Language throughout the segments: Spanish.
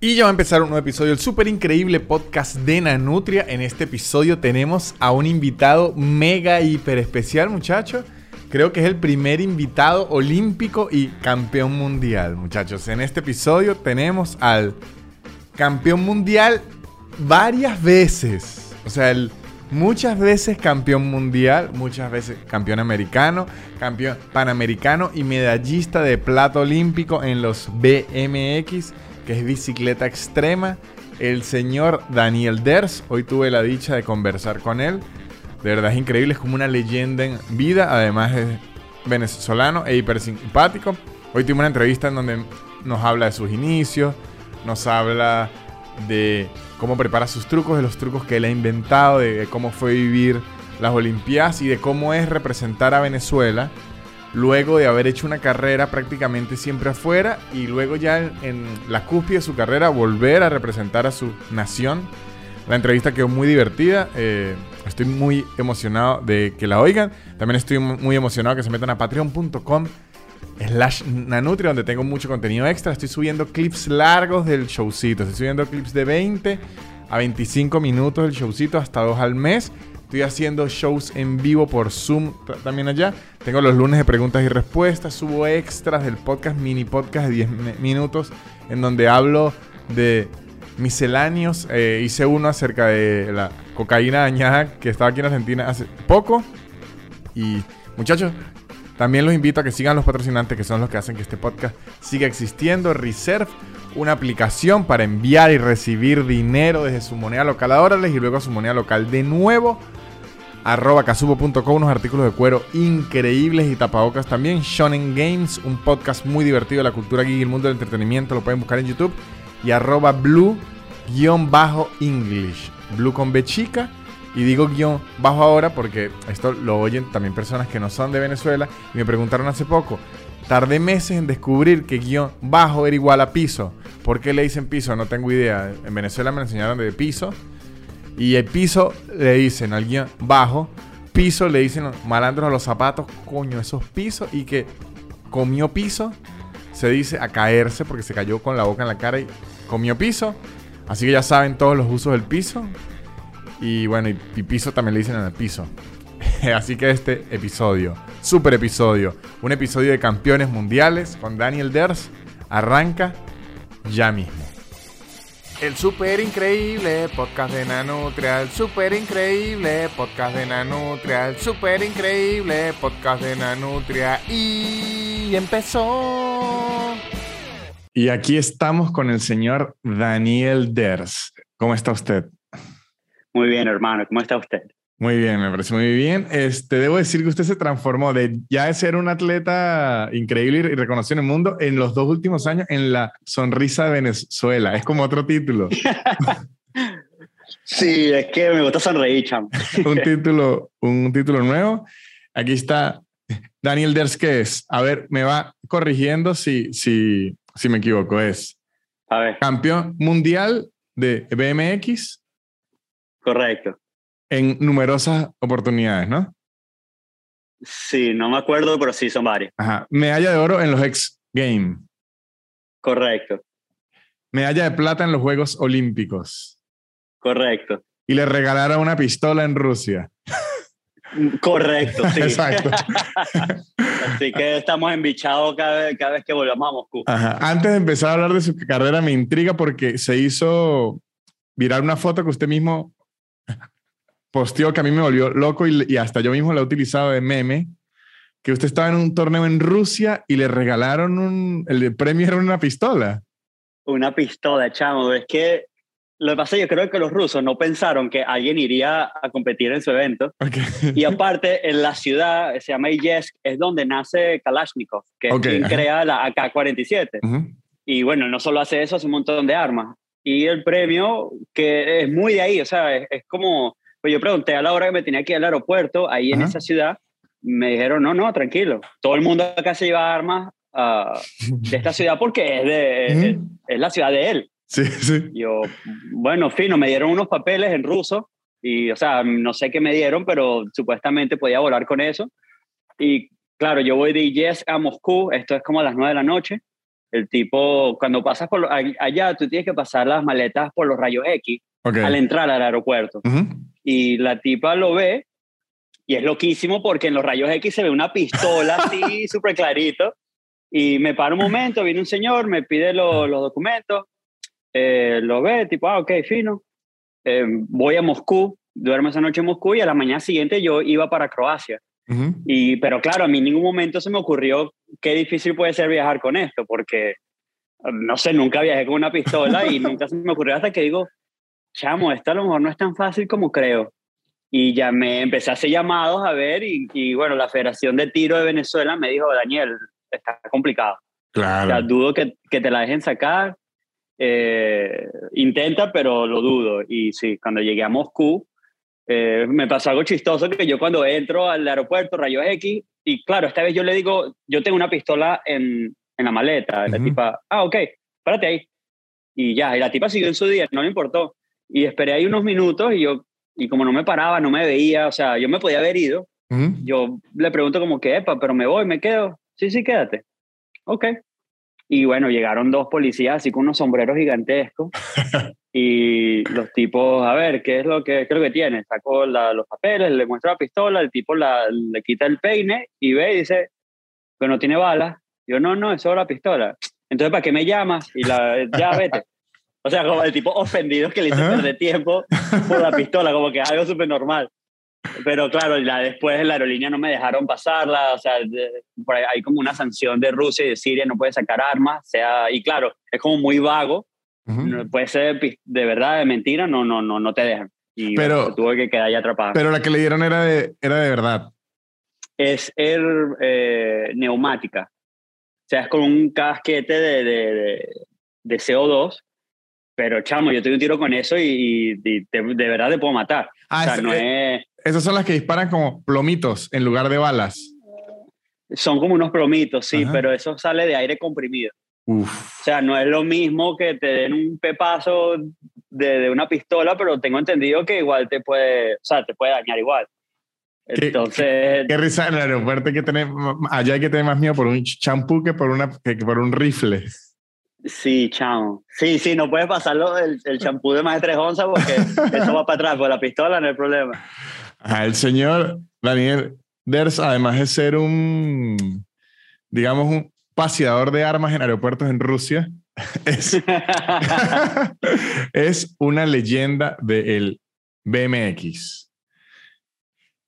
Y ya va a empezar un nuevo episodio del súper increíble podcast de Nanutria. En este episodio tenemos a un invitado mega hiper especial, muchachos. Creo que es el primer invitado olímpico y campeón mundial, muchachos. En este episodio tenemos al campeón mundial varias veces. O sea, el muchas veces campeón mundial, muchas veces campeón americano, campeón panamericano y medallista de plata olímpico en los BMX que es bicicleta extrema, el señor Daniel Ders. Hoy tuve la dicha de conversar con él. De verdad es increíble, es como una leyenda en vida. Además es venezolano e hiper simpático. Hoy tuve una entrevista en donde nos habla de sus inicios, nos habla de cómo prepara sus trucos, de los trucos que él ha inventado, de cómo fue vivir las Olimpiadas y de cómo es representar a Venezuela luego de haber hecho una carrera prácticamente siempre afuera y luego ya en, la cúspide de su carrera volver a representar a su nación. La entrevista quedó muy divertida. Eh, estoy muy emocionado de que la oigan. También estoy muy emocionado que se metan a patreon.com slash nanutria donde tengo mucho contenido extra. Estoy subiendo clips largos del showcito. Estoy subiendo clips de 20 a 25 minutos del showcito hasta dos al mes. Estoy haciendo shows en vivo por Zoom también allá. Tengo los lunes de preguntas y respuestas. Subo extras del podcast, mini podcast de 10 minutos, en donde hablo de misceláneos. Eh, hice uno acerca de la cocaína dañada que estaba aquí en Argentina hace poco. Y muchachos, también los invito a que sigan los patrocinantes que son los que hacen que este podcast siga existiendo. Reserve, una aplicación para enviar y recibir dinero desde su moneda local a dólares y luego a su moneda local de nuevo arroba casubo.com, unos artículos de cuero increíbles y tapabocas también. Shonen Games, un podcast muy divertido de la cultura geek y el mundo del entretenimiento, lo pueden buscar en YouTube. Y arroba blue-english, blue con B chica. Y digo guion bajo ahora porque esto lo oyen también personas que no son de Venezuela y me preguntaron hace poco. Tardé meses en descubrir que guion bajo era igual a piso. ¿Por qué le dicen piso? No tengo idea. En Venezuela me enseñaron de piso y el piso le dicen al guion bajo. Piso le dicen malandros a los zapatos. Coño, esos pisos. Y que comió piso. Se dice a caerse porque se cayó con la boca en la cara y comió piso. Así que ya saben todos los usos del piso. Y bueno, y, piso también le dicen en el piso. Así que este episodio, super episodio, un episodio de campeones mundiales con Daniel Ders, arranca ya mismo. El super increíble podcast de Nanutria, el super increíble podcast de Nanutria, el super increíble podcast de Nanutria y empezó. Y aquí estamos con el señor Daniel Ders. ¿Cómo está usted? Muy bien, hermano. ¿Cómo está usted? Muy bien, me parece muy bien. Este, debo decir que usted se transformó de ya de ser un atleta increíble y reconocido en el mundo en los dos últimos años en la sonrisa de Venezuela. Es como otro título. sí, es que me gusta sonreír, cham. un título, un título nuevo. Aquí está Daniel Dersques. A ver, me va corrigiendo si, si, si me equivoco. Es a ver. campeón mundial de BMX. Correcto en numerosas oportunidades, ¿no? Sí, no me acuerdo, pero sí son varias. Ajá. Medalla de oro en los X Games. Correcto. Medalla de plata en los Juegos Olímpicos. Correcto. Y le regalaron una pistola en Rusia. Correcto, sí. Exacto. Así que estamos embichados cada vez, cada vez que volvamos a Moscú. Ajá. Antes de empezar a hablar de su carrera, me intriga porque se hizo virar una foto que usted mismo posteó que a mí me volvió loco y, hasta yo mismo lo he utilizado de meme, que usted estaba en un torneo en Rusia y le regalaron un, el premio era una pistola. Una pistola, chamo. Es que lo que pasa, yo creo que los rusos no pensaron que alguien iría a competir en su evento. Y aparte, en la ciudad, se llama Iyesk, es donde nace Kalashnikov, que es quien crea la AK-47. Y bueno, no solo hace eso, hace un montón de armas. Y el premio, que es muy de ahí, o sea, es como pues yo pregunté a la hora que me tenía que ir al aeropuerto, ahí en esa ciudad, me dijeron, no, no, tranquilo, todo el mundo acá se lleva armas uh, de esta ciudad porque es, de, es, la ciudad de él. Sí, sí. Yo, bueno, fino, me dieron unos papeles en ruso y, o sea, no sé qué me dieron, pero supuestamente podía volar con eso. Y claro, yo voy de Yes a Moscú, esto es como a las 9 de la noche, El tipo, cuando pasas por allá, tú tienes que pasar las maletas por los rayos X al entrar al aeropuerto. Y la tipa lo ve y es loquísimo porque en los rayos X se ve una pistola así, súper clarito. Y me para un momento, viene un señor, me pide los documentos, eh, lo ve, tipo, ah, ok, fino. Eh, voy a Moscú, duermo esa noche en Moscú y a la mañana siguiente yo iba para Croacia. y, pero claro, a mí en ningún momento se me ocurrió qué difícil puede ser viajar con esto, porque, no sé, nunca viajé con una pistola y nunca se me ocurrió hasta que digo, chamo, esto a lo mejor no es tan fácil como creo. Y ya me empecé a hacer llamados a ver y, y bueno, la Federación de Tiro de Venezuela me dijo, Daniel, está complicado. Claro. O sea, dudo que, que te la dejen sacar. Eh, intenta, pero lo dudo. Y sí, cuando llegué a Moscú, eh, me pasó algo chistoso que yo cuando entro al aeropuerto, rayos X, y claro, esta vez yo le digo, yo tengo una pistola en, en la maleta. La tipa, ah, ok, párate ahí. Y ya, y la tipa siguió en su día, no le importó. Y esperé ahí unos minutos y yo, y como no me paraba, no me veía, o sea, yo me podía haber ido. Yo le pregunto como que, epa, pero me voy, me quedo. Sí, sí, quédate. Ok. Y bueno, llegaron dos policías así con unos sombreros gigantescos. y los tipos, a ver, ¿qué es lo que, lo que tiene? Sacó los papeles, le muestra la pistola, el tipo la, le quita el peine y ve y dice, que no tiene balas. Yo, no, no, es solo la pistola. Entonces, ¿para qué me llamas? Y la, ya vete. O sea, como el tipo ofendido que le hizo perder tiempo por la pistola, como que algo súper normal. Pero claro, la, después la aerolínea no me dejaron pasarla, o sea, por ahí hay como una sanción de Rusia y de Siria, no puede sacar armas, sea, y claro, es como muy vago, puede ser de verdad, de mentira, no, no, no, no te dejan. Y pero, tuve que quedar ahí atrapado. Pero la que le dieron era de, era de verdad. Es er, eh, neumática. O sea, es con un casquete de, de, de, CO2 pero chamo, yo te un tiro con eso y, de, verdad te puedo matar. Ah, o sea, no es, esas son las que disparan como plomitos en lugar de balas. Son como unos plomitos, sí, pero eso sale de aire comprimido. O sea, no es lo mismo que te den un pepazo de, una pistola, pero tengo entendido que igual te puede, o sea, te puede dañar igual. Entonces. Qué, risa en el aeropuerto que tener, allá hay que tener más miedo por un champú que por, una, que por un rifle. Sí, chamo. Sí, sí, no puedes pasarlo el champú de más de tres onzas porque eso va para atrás, con la pistola no hay problema el señor Daniel Ders, además de ser un, digamos, un paseador de armas en aeropuertos en Rusia, es, es una leyenda del BMX.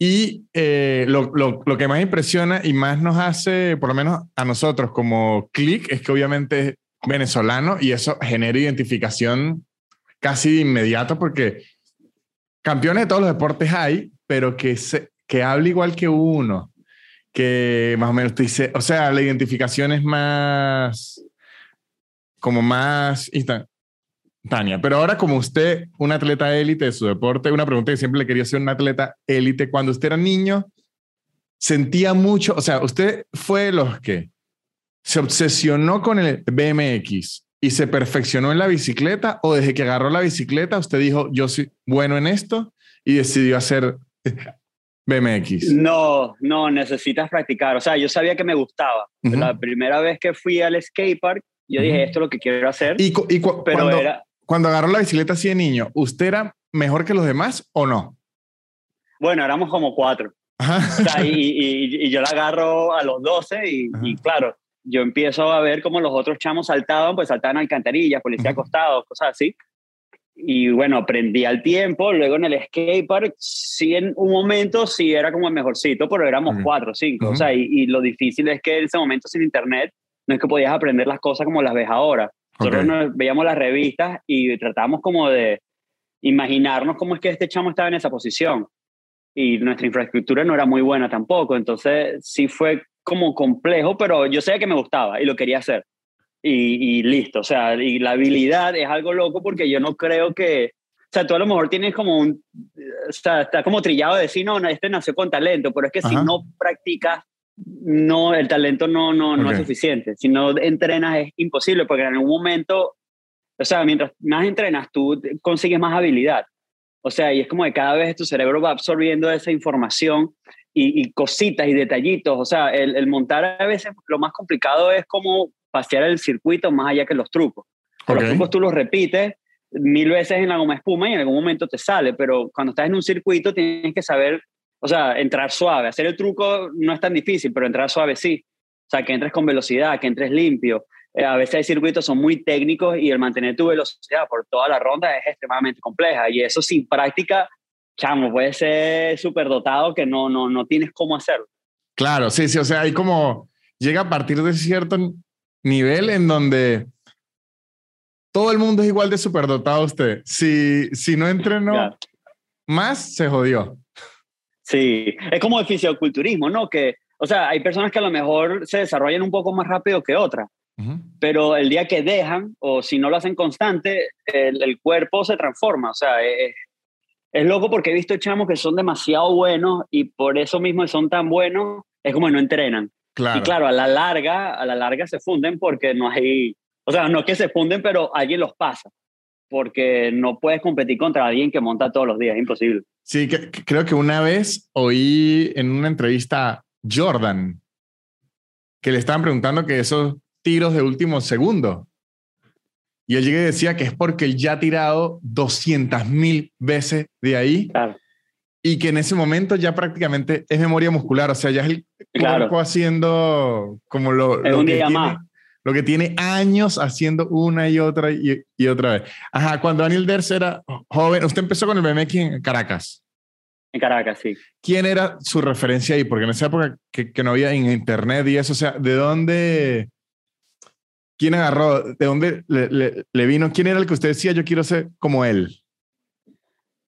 Y eh, lo, lo, lo, que más impresiona y más nos hace, por lo menos a nosotros como click, es que obviamente es venezolano y eso genera identificación casi de inmediato porque campeones de todos los deportes hay, pero que, se, que hable igual que uno, que más o menos te dice, o sea, la identificación es más, como más instantánea. Pero ahora como usted, un atleta élite de su deporte, una pregunta que siempre le quería hacer un atleta élite, cuando usted era niño, sentía mucho, o sea, usted fue los que se obsesionó con el BMX y se perfeccionó en la bicicleta o desde que agarró la bicicleta usted dijo, yo soy bueno en esto y decidió hacer BMX? No, no, necesitas practicar. O sea, yo sabía que me gustaba. La primera vez que fui al skatepark, yo dije, esto es lo que quiero hacer. ¿Y, pero cuando, era... cuando agarró la bicicleta así de niño, ¿usted era mejor que los demás o no? Bueno, éramos como cuatro. O sea, y, y, yo la agarro a los 12 y, claro, yo empiezo a ver cómo los otros chamos saltaban, pues saltaban alcantarillas, policía acostados, cosas así y bueno, aprendí al tiempo. Luego en el skatepark, sí, en un momento sí era como el mejorcito, pero éramos cuatro o cinco. O sea, y, lo difícil es que en ese momento sin internet no es que podías aprender las cosas como las ves ahora. Nosotros veíamos las revistas y tratábamos como de imaginarnos cómo es que este chamo estaba en esa posición. Y nuestra infraestructura no era muy buena tampoco. Entonces sí fue como complejo, pero yo sabía que me gustaba y lo quería hacer y, listo. O sea, y la habilidad es algo loco porque yo no creo que, o sea, tú a lo mejor tienes como un, o sea, está como trillado de decir, no, no, este nació con talento, pero es que si no practicas, no, el talento no, no, no es suficiente. Si no entrenas es imposible porque en algún momento, o sea, mientras más entrenas, tú consigues más habilidad. O sea, y es como que cada vez tu cerebro va absorbiendo esa información y, y cositas y detallitos. O sea, el, el, montar a veces lo más complicado es como pasear el circuito más allá que los trucos. Los trucos tú los repites mil veces en la goma espuma y en algún momento te sale, pero cuando estás en un circuito tienes que saber, o sea, entrar suave. Hacer el truco no es tan difícil, pero entrar suave sí. O sea, que entres con velocidad, que entres limpio. Eh, a veces hay circuitos son muy técnicos y el mantener tu velocidad por toda la ronda es extremadamente compleja y eso sin práctica, chamo, puede ser súper dotado que no, no, no tienes cómo hacerlo. Claro, sí, sí, o sea, hay como, llega a partir de cierto nivel en donde todo el mundo es igual de superdotado usted. Si, si no entrenó más, se jodió. Sí, es como el fisioculturismo, ¿no? Que, o sea, hay personas que a lo mejor se desarrollan un poco más rápido que otras, pero el día que dejan, o si no lo hacen constante, el, cuerpo se transforma. O sea, es, es, loco porque he visto chamos que son demasiado buenos y por eso mismo son tan buenos, es como que no entrenan. Y claro, a la larga, a la larga se funden porque no hay, o sea, no es que se funden, pero alguien los pasa. Porque no puedes competir contra alguien que monta todos los días, es imposible. Sí, que, creo que una vez oí en una entrevista a Jordan que le estaban preguntando que esos tiros de último segundo. Y él llegué y decía que es porque él ya ha tirado 200 mil veces de ahí. Claro y que en ese momento ya prácticamente es memoria muscular, o sea, ya es el cuerpo haciendo como lo, lo, que tiene, lo, que tiene, años haciendo una y otra y, y, otra vez. Ajá, cuando Daniel Ders era joven, usted empezó con el BMX en Caracas. En Caracas, sí. ¿Quién era su referencia ahí? Porque en esa época que, que no había en internet y eso, o sea, ¿de dónde... ¿Quién agarró? ¿De dónde le, le, le vino? ¿Quién era el que usted decía, yo quiero ser como él?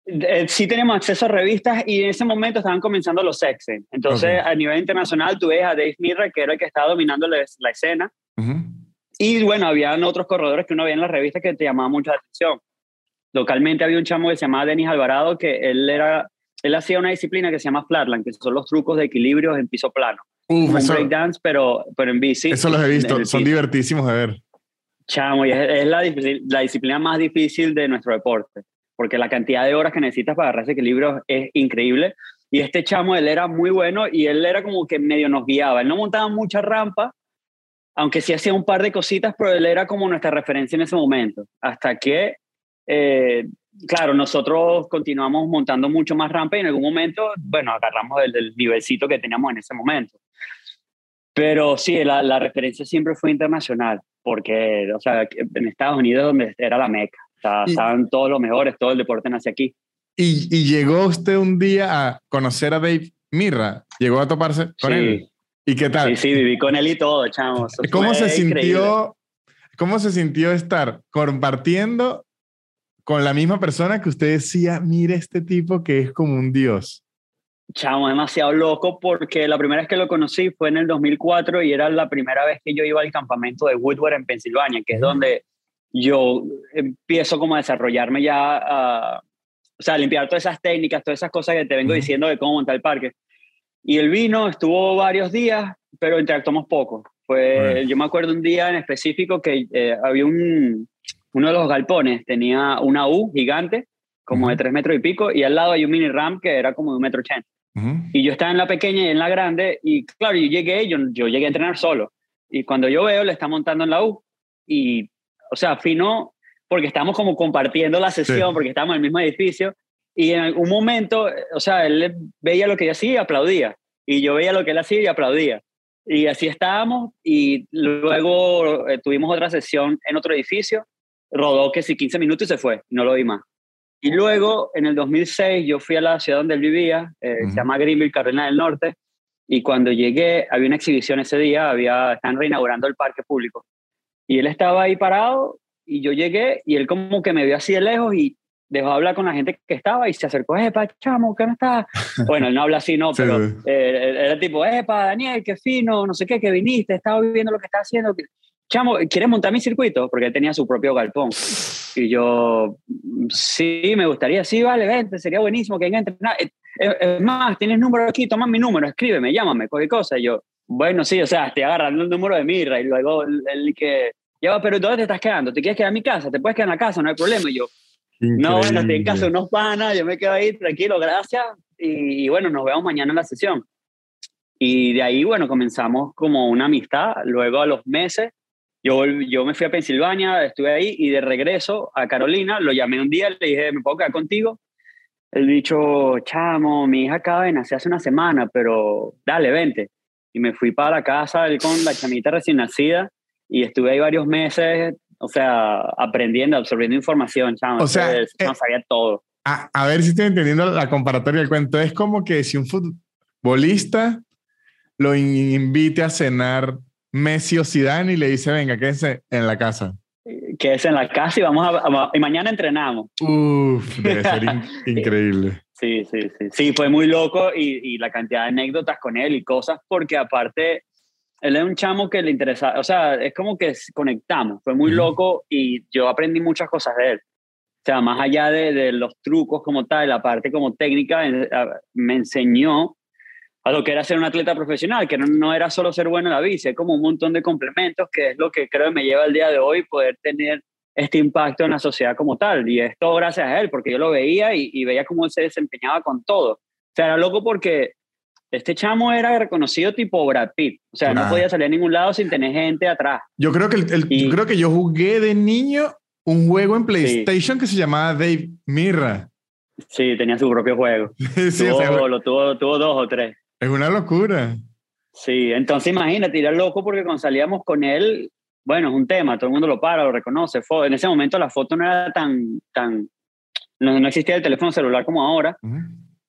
Eh, sí tenemos acceso a revistas y en ese momento estaban comenzando los sexen. Entonces, a nivel internacional, tú ves a Dave Mirra, que era el que estaba dominando la, escena. Y bueno, habían otros corredores que uno veía en las revistas que te llamaban mucho la atención. Localmente había un chamo que se llamaba Denis Alvarado, que él era él hacía una disciplina que se llama flatland, que son los trucos de equilibrio en piso plano. Un breakdance, pero, pero en bici. Eso los he visto, son divertísimos de ver. Chamo, y es, la, la, disciplina más difícil de nuestro deporte porque la cantidad de horas que necesitas para agarrar ese equilibrio es increíble. Y este chamo, él era muy bueno y él era como que medio nos guiaba. Él no montaba mucha rampa, aunque sí hacía un par de cositas, pero él era como nuestra referencia en ese momento. Hasta que, eh, claro, nosotros continuamos montando mucho más rampa y en algún momento, bueno, agarramos el, el nivelcito que teníamos en ese momento. Pero sí, la, la referencia siempre fue internacional, porque, o sea, en Estados Unidos donde era la meca estaban todos los mejores, todo el deporte nace aquí. Y, y, llegó usted un día a conocer a Dave Mirra, llegó a toparse con él. ¿Y qué tal? Sí, sí, viví con él y todo, chamos. ¿Cómo se sintió? ¿Cómo se sintió estar compartiendo con la misma persona que usted decía, mire este tipo que es como un dios? Chamo, demasiado loco porque la primera vez que lo conocí fue en el 2004 y era la primera vez que yo iba al campamento de Woodward en Pensilvania, que es donde yo empiezo como a desarrollarme ya, o sea, a limpiar todas esas técnicas, todas esas cosas que te vengo diciendo de cómo montar el parque. Y el vino estuvo varios días, pero interactuamos poco. Fue, Yo me acuerdo un día en específico que eh, había un, uno de los galpones, tenía una U gigante, como de tres metros y pico, y al lado hay un mini ramp que era como de un metro ochenta. Y yo estaba en la pequeña y en la grande, y claro, yo llegué, yo, yo llegué a entrenar solo. Y cuando yo veo, le está montando en la U, y o sea, fino porque estamos como compartiendo la sesión, porque estamos en el mismo edificio, y en algún momento, o sea, él veía lo que yo hacía y aplaudía, y yo veía lo que él hacía y aplaudía. Y así estábamos, y luego eh, tuvimos otra sesión en otro edificio, rodó que sí 15 minutos y se fue, no lo vi más. Y luego, en el 2006, yo fui a la ciudad donde él vivía, eh, se llama Greenville, Carolina del Norte, y cuando llegué, había una exhibición ese día, había, están reinaugurando el parque público. Y él estaba ahí parado y yo llegué y él como que me vio así de lejos y dejó de hablar con la gente que estaba y se acercó, epa, chamo, ¿qué no está? bueno, él no habla así, no, pero eh, era tipo, epa, Daniel, qué fino, no sé qué, que viniste, estaba viendo lo que está haciendo. Chamo, ¿quieres montar mi circuito? Porque él tenía su propio galpón. Y yo, sí, me gustaría, sí, vale, vente, sería buenísimo que venga a entrenar. Es más, tienes número aquí, toma mi número, escríbeme, llámame, cualquier cosa. Y yo, bueno, sí, o sea, estoy agarrando el número de Mirra y luego él que, ya va, pero ¿dónde te estás quedando? ¿Te quieres quedar en mi casa? ¿Te puedes quedar en la casa? No hay problema. Y yo, no, bueno, estoy en casa de unos panas, yo me quedo ahí tranquilo, gracias. Y, bueno, nos vemos mañana en la sesión. Y de ahí, bueno, comenzamos como una amistad. Luego a los meses, Yo, yo me fui a Pensilvania, estuve ahí y de regreso a Carolina, lo llamé un día, le dije, ¿me puedo quedar contigo? Él dicho, chamo, mi hija acaba de nacer hace una semana, pero dale, vente. Y me fui para la casa él con la chamita recién nacida y estuve ahí varios meses, o sea, aprendiendo, absorbiendo información, chamo. O sea, no eh, sabía todo. A, a, ver si estoy entendiendo la comparatoria del cuento. Es como que si un futbolista lo invite a cenar Messi o Zidane y le dice, venga, quédese en la casa. Quédese en la casa y vamos a, y mañana entrenamos. Uf, debe ser increíble. Sí, sí, sí. Sí, fue muy loco y, y, la cantidad de anécdotas con él y cosas, porque aparte, él es un chamo que le interesa, o sea, es como que conectamos, fue muy loco y yo aprendí muchas cosas de él. O sea, más allá de, de los trucos como tal, la parte como técnica, me enseñó a lo que era ser un atleta profesional, que no, era solo ser bueno en la bici, es como un montón de complementos, que es lo que creo que me lleva al día de hoy poder tener este impacto en la sociedad como tal. Y esto gracias a él, porque yo lo veía y, veía cómo él se desempeñaba con todo. O sea, era loco porque este chamo era reconocido tipo Brad Pitt. O sea, no podía salir a ningún lado sin tener gente atrás. Yo creo que, el, yo, creo que yo jugué de niño un juego en PlayStation que se llamaba Dave Mirra. Sí, tenía su propio juego. sí, tuvo, lo tuvo, tuvo dos o tres. Es una locura. Sí, entonces imagínate, era loco porque cuando salíamos con él, bueno, es un tema, todo el mundo lo para, lo reconoce. En ese momento la foto no era tan, tan, no, existía el teléfono celular como ahora,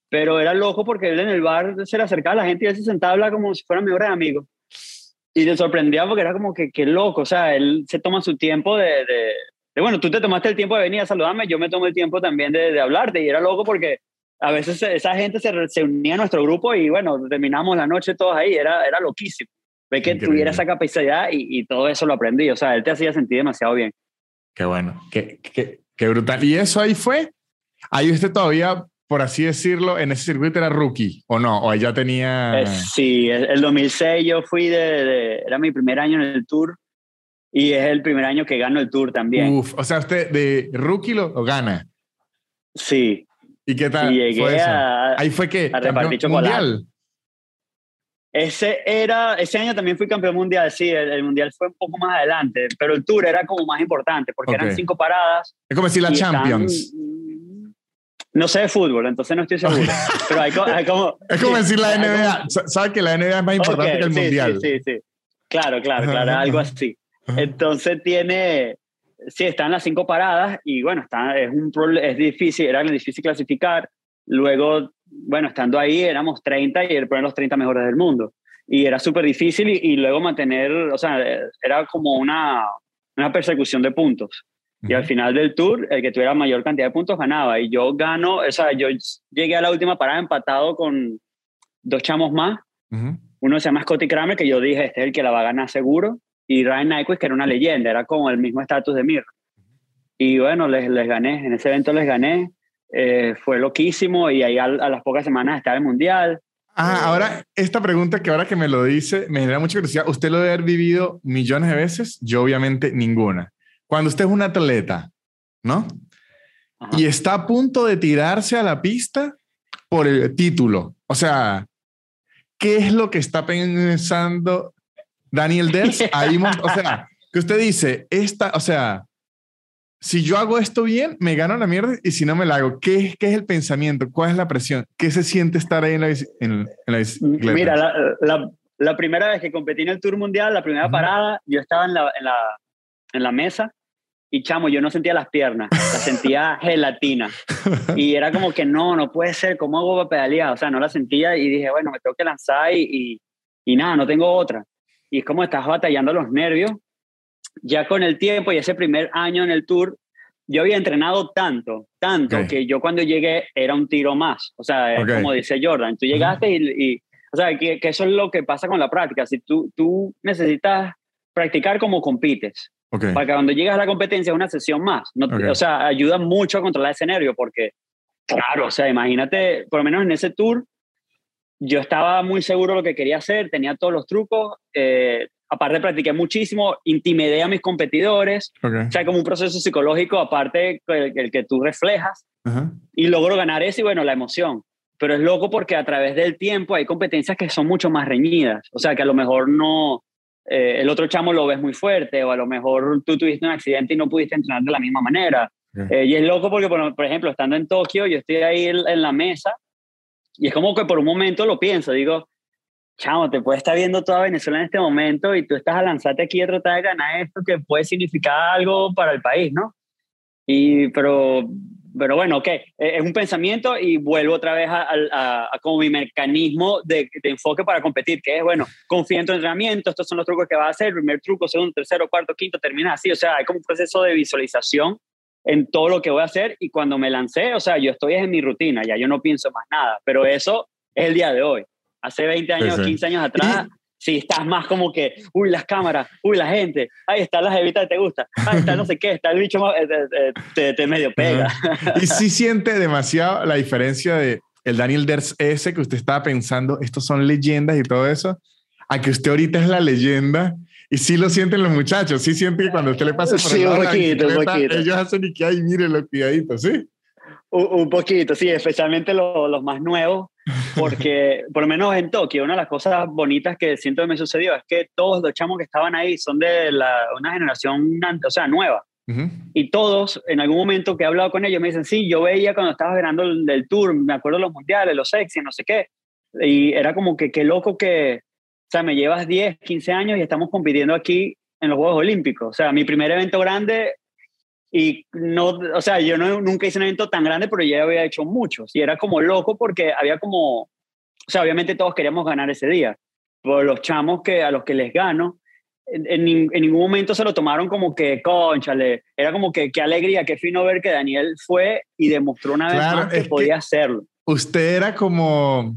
pero era loco porque él en el bar se le acercaba a la gente y él se sentaba a hablar como si fueran mejores amigos. Y te sorprendía porque era como que, qué loco, o sea, él se toma su tiempo de, de, bueno, tú te tomaste el tiempo de venir a saludarme, yo me tomo el tiempo también de, de hablarte y era loco porque a veces esa gente se, unía a nuestro grupo y bueno, terminamos la noche todos ahí, era, era loquísimo. Ve que tuviera esa capacidad y, todo eso lo aprendí, o sea, él te hacía sentir demasiado bien. Qué bueno, qué, qué, qué brutal. ¿Y eso ahí fue? Ahí usted todavía, por así decirlo, en ese circuito era rookie, ¿o no? ¿O ya tenía...? Eh, sí, el, 2006 yo fui de, Era mi primer año en el Tour y es el primer año que gano el Tour también. Uf, o sea, usted de rookie lo, lo gana. Sí, ¿Y qué tal? fue eso? Ahí fue que a repartir mundial. Ese era, ese año también fui campeón mundial, sí, el, mundial fue un poco más adelante, pero el tour era como más importante porque eran cinco paradas. Es como decir la Champions. no sé de fútbol, entonces no estoy seguro. pero hay, como, es como decir la NBA. ¿Sabes que la NBA es más importante que el mundial? Sí, sí, sí. Claro, claro, claro, algo así. Entonces tiene, sí, están las cinco paradas y bueno, está, es, un, es difícil, era difícil clasificar. Luego, bueno, estando ahí éramos 30 y poner los 30 mejores del mundo. Y era súper difícil y, luego mantener, o sea, era como una, una persecución de puntos. Y al final del tour, el que tuviera mayor cantidad de puntos ganaba. Y yo gano, o sea, yo llegué a la última parada empatado con dos chamos más. Uno se llama Scotty Kramer, que yo dije, este es el que la va a ganar seguro y Ryan Nyquist, que era una leyenda, era como el mismo estatus de Mir. Y bueno, les, les gané, en ese evento les gané, eh, fue loquísimo y ahí a, las pocas semanas estaba el Mundial. Ah, ahora esta pregunta que ahora que me lo dice me genera mucha curiosidad. Usted lo debe haber vivido millones de veces, yo obviamente ninguna. Cuando usted es un atleta, ¿no? Y está a punto de tirarse a la pista por el título. O sea, ¿qué es lo que está pensando Daniel Ders, ahí, o sea, que usted dice, esta, o sea, si yo hago esto bien, me gano la mierda y si no me la hago, ¿qué, qué es el pensamiento? ¿Cuál es la presión? ¿Qué se siente estar ahí en la, en, la bicicleta? Mira, la, la, primera vez que competí en el Tour Mundial, la primera parada, yo estaba en la, en la, en la mesa y chamo, yo no sentía las piernas, la sentía gelatina. Y era como que no, no puede ser, ¿cómo hago para pedalear? O sea, no la sentía y dije, bueno, me tengo que lanzar y, y, y nada, no tengo otra y es como estás batallando los nervios. Ya con el tiempo y ese primer año en el tour, yo había entrenado tanto, tanto, que yo cuando llegué era un tiro más. O sea, como dice Jordan, tú llegaste y, o sea, que, que, eso es lo que pasa con la práctica. Si tú, tú necesitas practicar como compites. Para que cuando llegas a la competencia es una sesión más. No, O sea, ayuda mucho a controlar ese nervio porque, claro, o sea, imagínate, por lo menos en ese tour, yo estaba muy seguro de lo que quería hacer, tenía todos los trucos, eh, aparte practiqué muchísimo, intimidé a mis competidores, o sea, como un proceso psicológico aparte el, que tú reflejas, y logro ganar eso y bueno, la emoción. Pero es loco porque a través del tiempo hay competencias que son mucho más reñidas, o sea, que a lo mejor no, eh, el otro chamo lo ves muy fuerte o a lo mejor tú tuviste un accidente y no pudiste entrenar de la misma manera. Eh, y es loco porque, por, por, ejemplo, estando en Tokio, yo estoy ahí en, la mesa y es como que por un momento lo pienso, digo, chamo, te puede estar viendo toda Venezuela en este momento y tú estás a lanzarte aquí a tratar de ganar esto que puede significar algo para el país, ¿no? Y, pero pero bueno, ok, e, es un pensamiento y vuelvo otra vez a, como mi mecanismo de, enfoque para competir, que es, bueno, confía en tu entrenamiento, estos son los trucos que vas a hacer, primer truco, segundo, tercero, cuarto, quinto, termina así, o sea, hay como un proceso de visualización en todo lo que voy a hacer y cuando me lancé, o sea, yo estoy en mi rutina, ya yo no pienso más nada, pero eso es el día de hoy. Hace 20 años, 15 años atrás, si estás más como que, uy, las cámaras, uy, la gente, ahí está la jevita que te gusta, ahí está no sé qué, está el bicho más, eh, te, te, medio pega. Y sí siente demasiado la diferencia de el Daniel Ders ese que usted estaba pensando, estos son leyendas y todo eso, a que usted ahorita es la leyenda. Y sí lo sienten los muchachos, sí siente que cuando usted le pasa por sí, un poquito, un poquito. ellos hacen y que, ay, mire los cuidaditos, ¿sí? Un, poquito, sí, especialmente los más nuevos, porque por lo menos en Tokio, una de las cosas bonitas que siento que me sucedió es que todos los chamos que estaban ahí son de la, una generación, o sea, nueva. Y todos, en algún momento que he hablado con ellos, me dicen, sí, yo veía cuando estabas grabando el del tour, me acuerdo de los mundiales, los sexy, no sé qué. Y era como que qué loco que, sea, me llevas 10, 15 años y estamos compitiendo aquí en los Juegos Olímpicos. O sea, mi primer evento grande y no, o sea, yo no, nunca hice un evento tan grande, pero ya había hecho muchos. Y era como loco porque había como, o sea, obviamente todos queríamos ganar ese día. Pero los chamos que a los que les gano, en, en, ningún momento se lo tomaron como que, conchale, era como que qué alegría, qué fino ver que Daniel fue y demostró una vez más que podía hacerlo. Usted era como,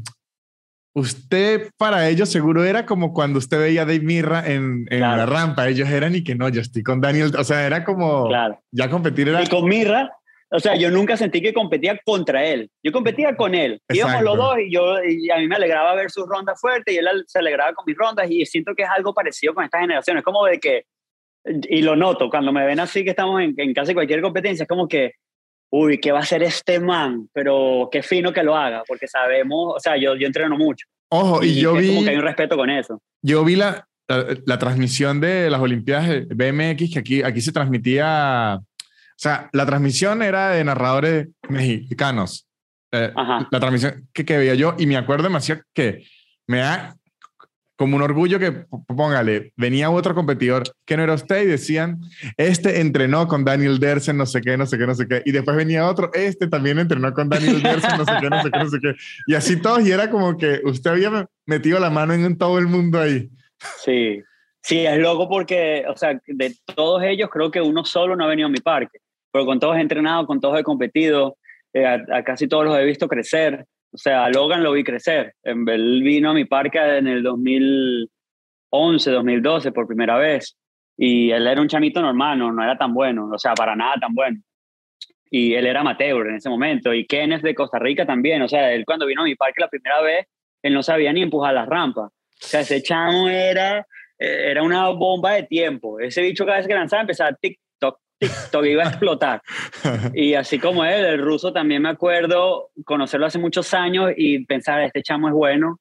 Usted para ellos seguro era como cuando usted veía a Dave Mirra en, en la rampa. Ellos eran y que no, yo estoy con Daniel. O sea, era como claro. ya competir era. Y con Mirra, o sea, yo nunca sentí que competía contra él. Yo competía con él. Íbamos los dos y yo y a mí me alegraba ver sus rondas fuertes y él se alegraba con mis rondas y siento que es algo parecido con esta generación. Es como de que, y lo noto, cuando me ven así que estamos en, en casi cualquier competencia, es como que uy, ¿qué va a hacer este man? Pero qué fino que lo haga, porque sabemos, o sea, yo, yo entreno mucho. Ojo, y, yo vi... Como que hay un respeto con eso. Yo vi la, la, transmisión de las Olimpiadas BMX, que aquí, aquí se transmitía, o sea, la transmisión era de narradores mexicanos. Eh, la transmisión que, que veía yo, y me acuerdo demasiado que me da como un orgullo que, póngale, venía otro competidor que no era usted y decían, este entrenó con Daniel Dersen, no sé qué, no sé qué, no sé qué. Y después venía otro, este también entrenó con Daniel Dersen, no sé qué, no sé qué, no sé qué. Y así todos, y era como que usted había metido la mano en todo el mundo ahí. Sí, sí, es loco porque, o sea, de todos ellos creo que uno solo no ha venido a mi parque, pero con todos he entrenado, con todos he competido, eh, a casi todos los he visto crecer. O sea, Logan lo vi crecer. Él vino a mi parque en el 2011, 2012 por primera vez. Y él era un chamito normal, no, era tan bueno, o sea, para nada tan bueno. Y él era amateur en ese momento. Y Kenneth de Costa Rica también. O sea, él cuando vino a mi parque la primera vez, él no sabía ni empujar las rampas. O sea, ese chamo era, eh, era una bomba de tiempo. Ese bicho cada vez que lanzaba empezaba tic, TikTok iba a explotar. Y así como él, el ruso también me acuerdo conocerlo hace muchos años y pensar, este chamo es bueno,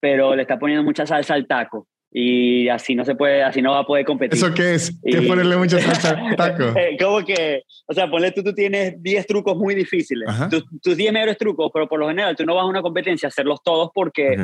pero le está poniendo mucha salsa al taco. Y así no se puede, así no va a poder competir. ¿Eso qué es? ¿Qué ponerle mucha salsa al taco? Eh, como que, o sea, ponle tú, tú tienes 10 trucos muy difíciles, tus 10 mejores trucos, pero por lo general tú no vas a una competencia a hacerlos todos porque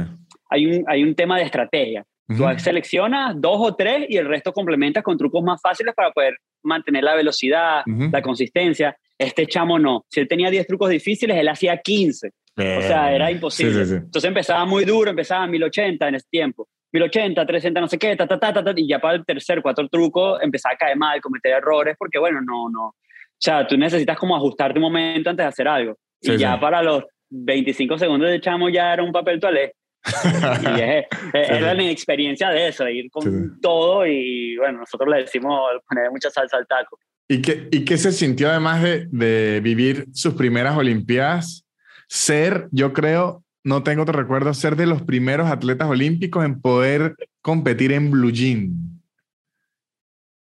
hay, un, hay un tema de estrategia. Tú seleccionas dos o tres y el resto complementas con trucos más fáciles para poder mantener la velocidad, la consistencia. Este chamo no. Si él tenía 10 trucos difíciles, él hacía 15. o sea, era imposible. Entonces empezaba muy duro, empezaba a 1080 en ese tiempo. 1080, 360, no sé qué, ta, ta, ta, ta, y ya para el tercer, cuarto truco empezaba a caer mal, cometer errores, porque bueno, no, no. O sea, tú necesitas como ajustarte un momento antes de hacer algo. y ya para los 25 segundos de chamo ya era un papel toalé y es, es, la experiencia de eso, de ir con todo y bueno, nosotros le decimos poner mucha salsa al taco. ¿Y qué, y qué se sintió además de, de vivir sus primeras Olimpiadas? Ser, yo creo, no tengo otro recuerdo, ser de los primeros atletas olímpicos en poder competir en blue jean.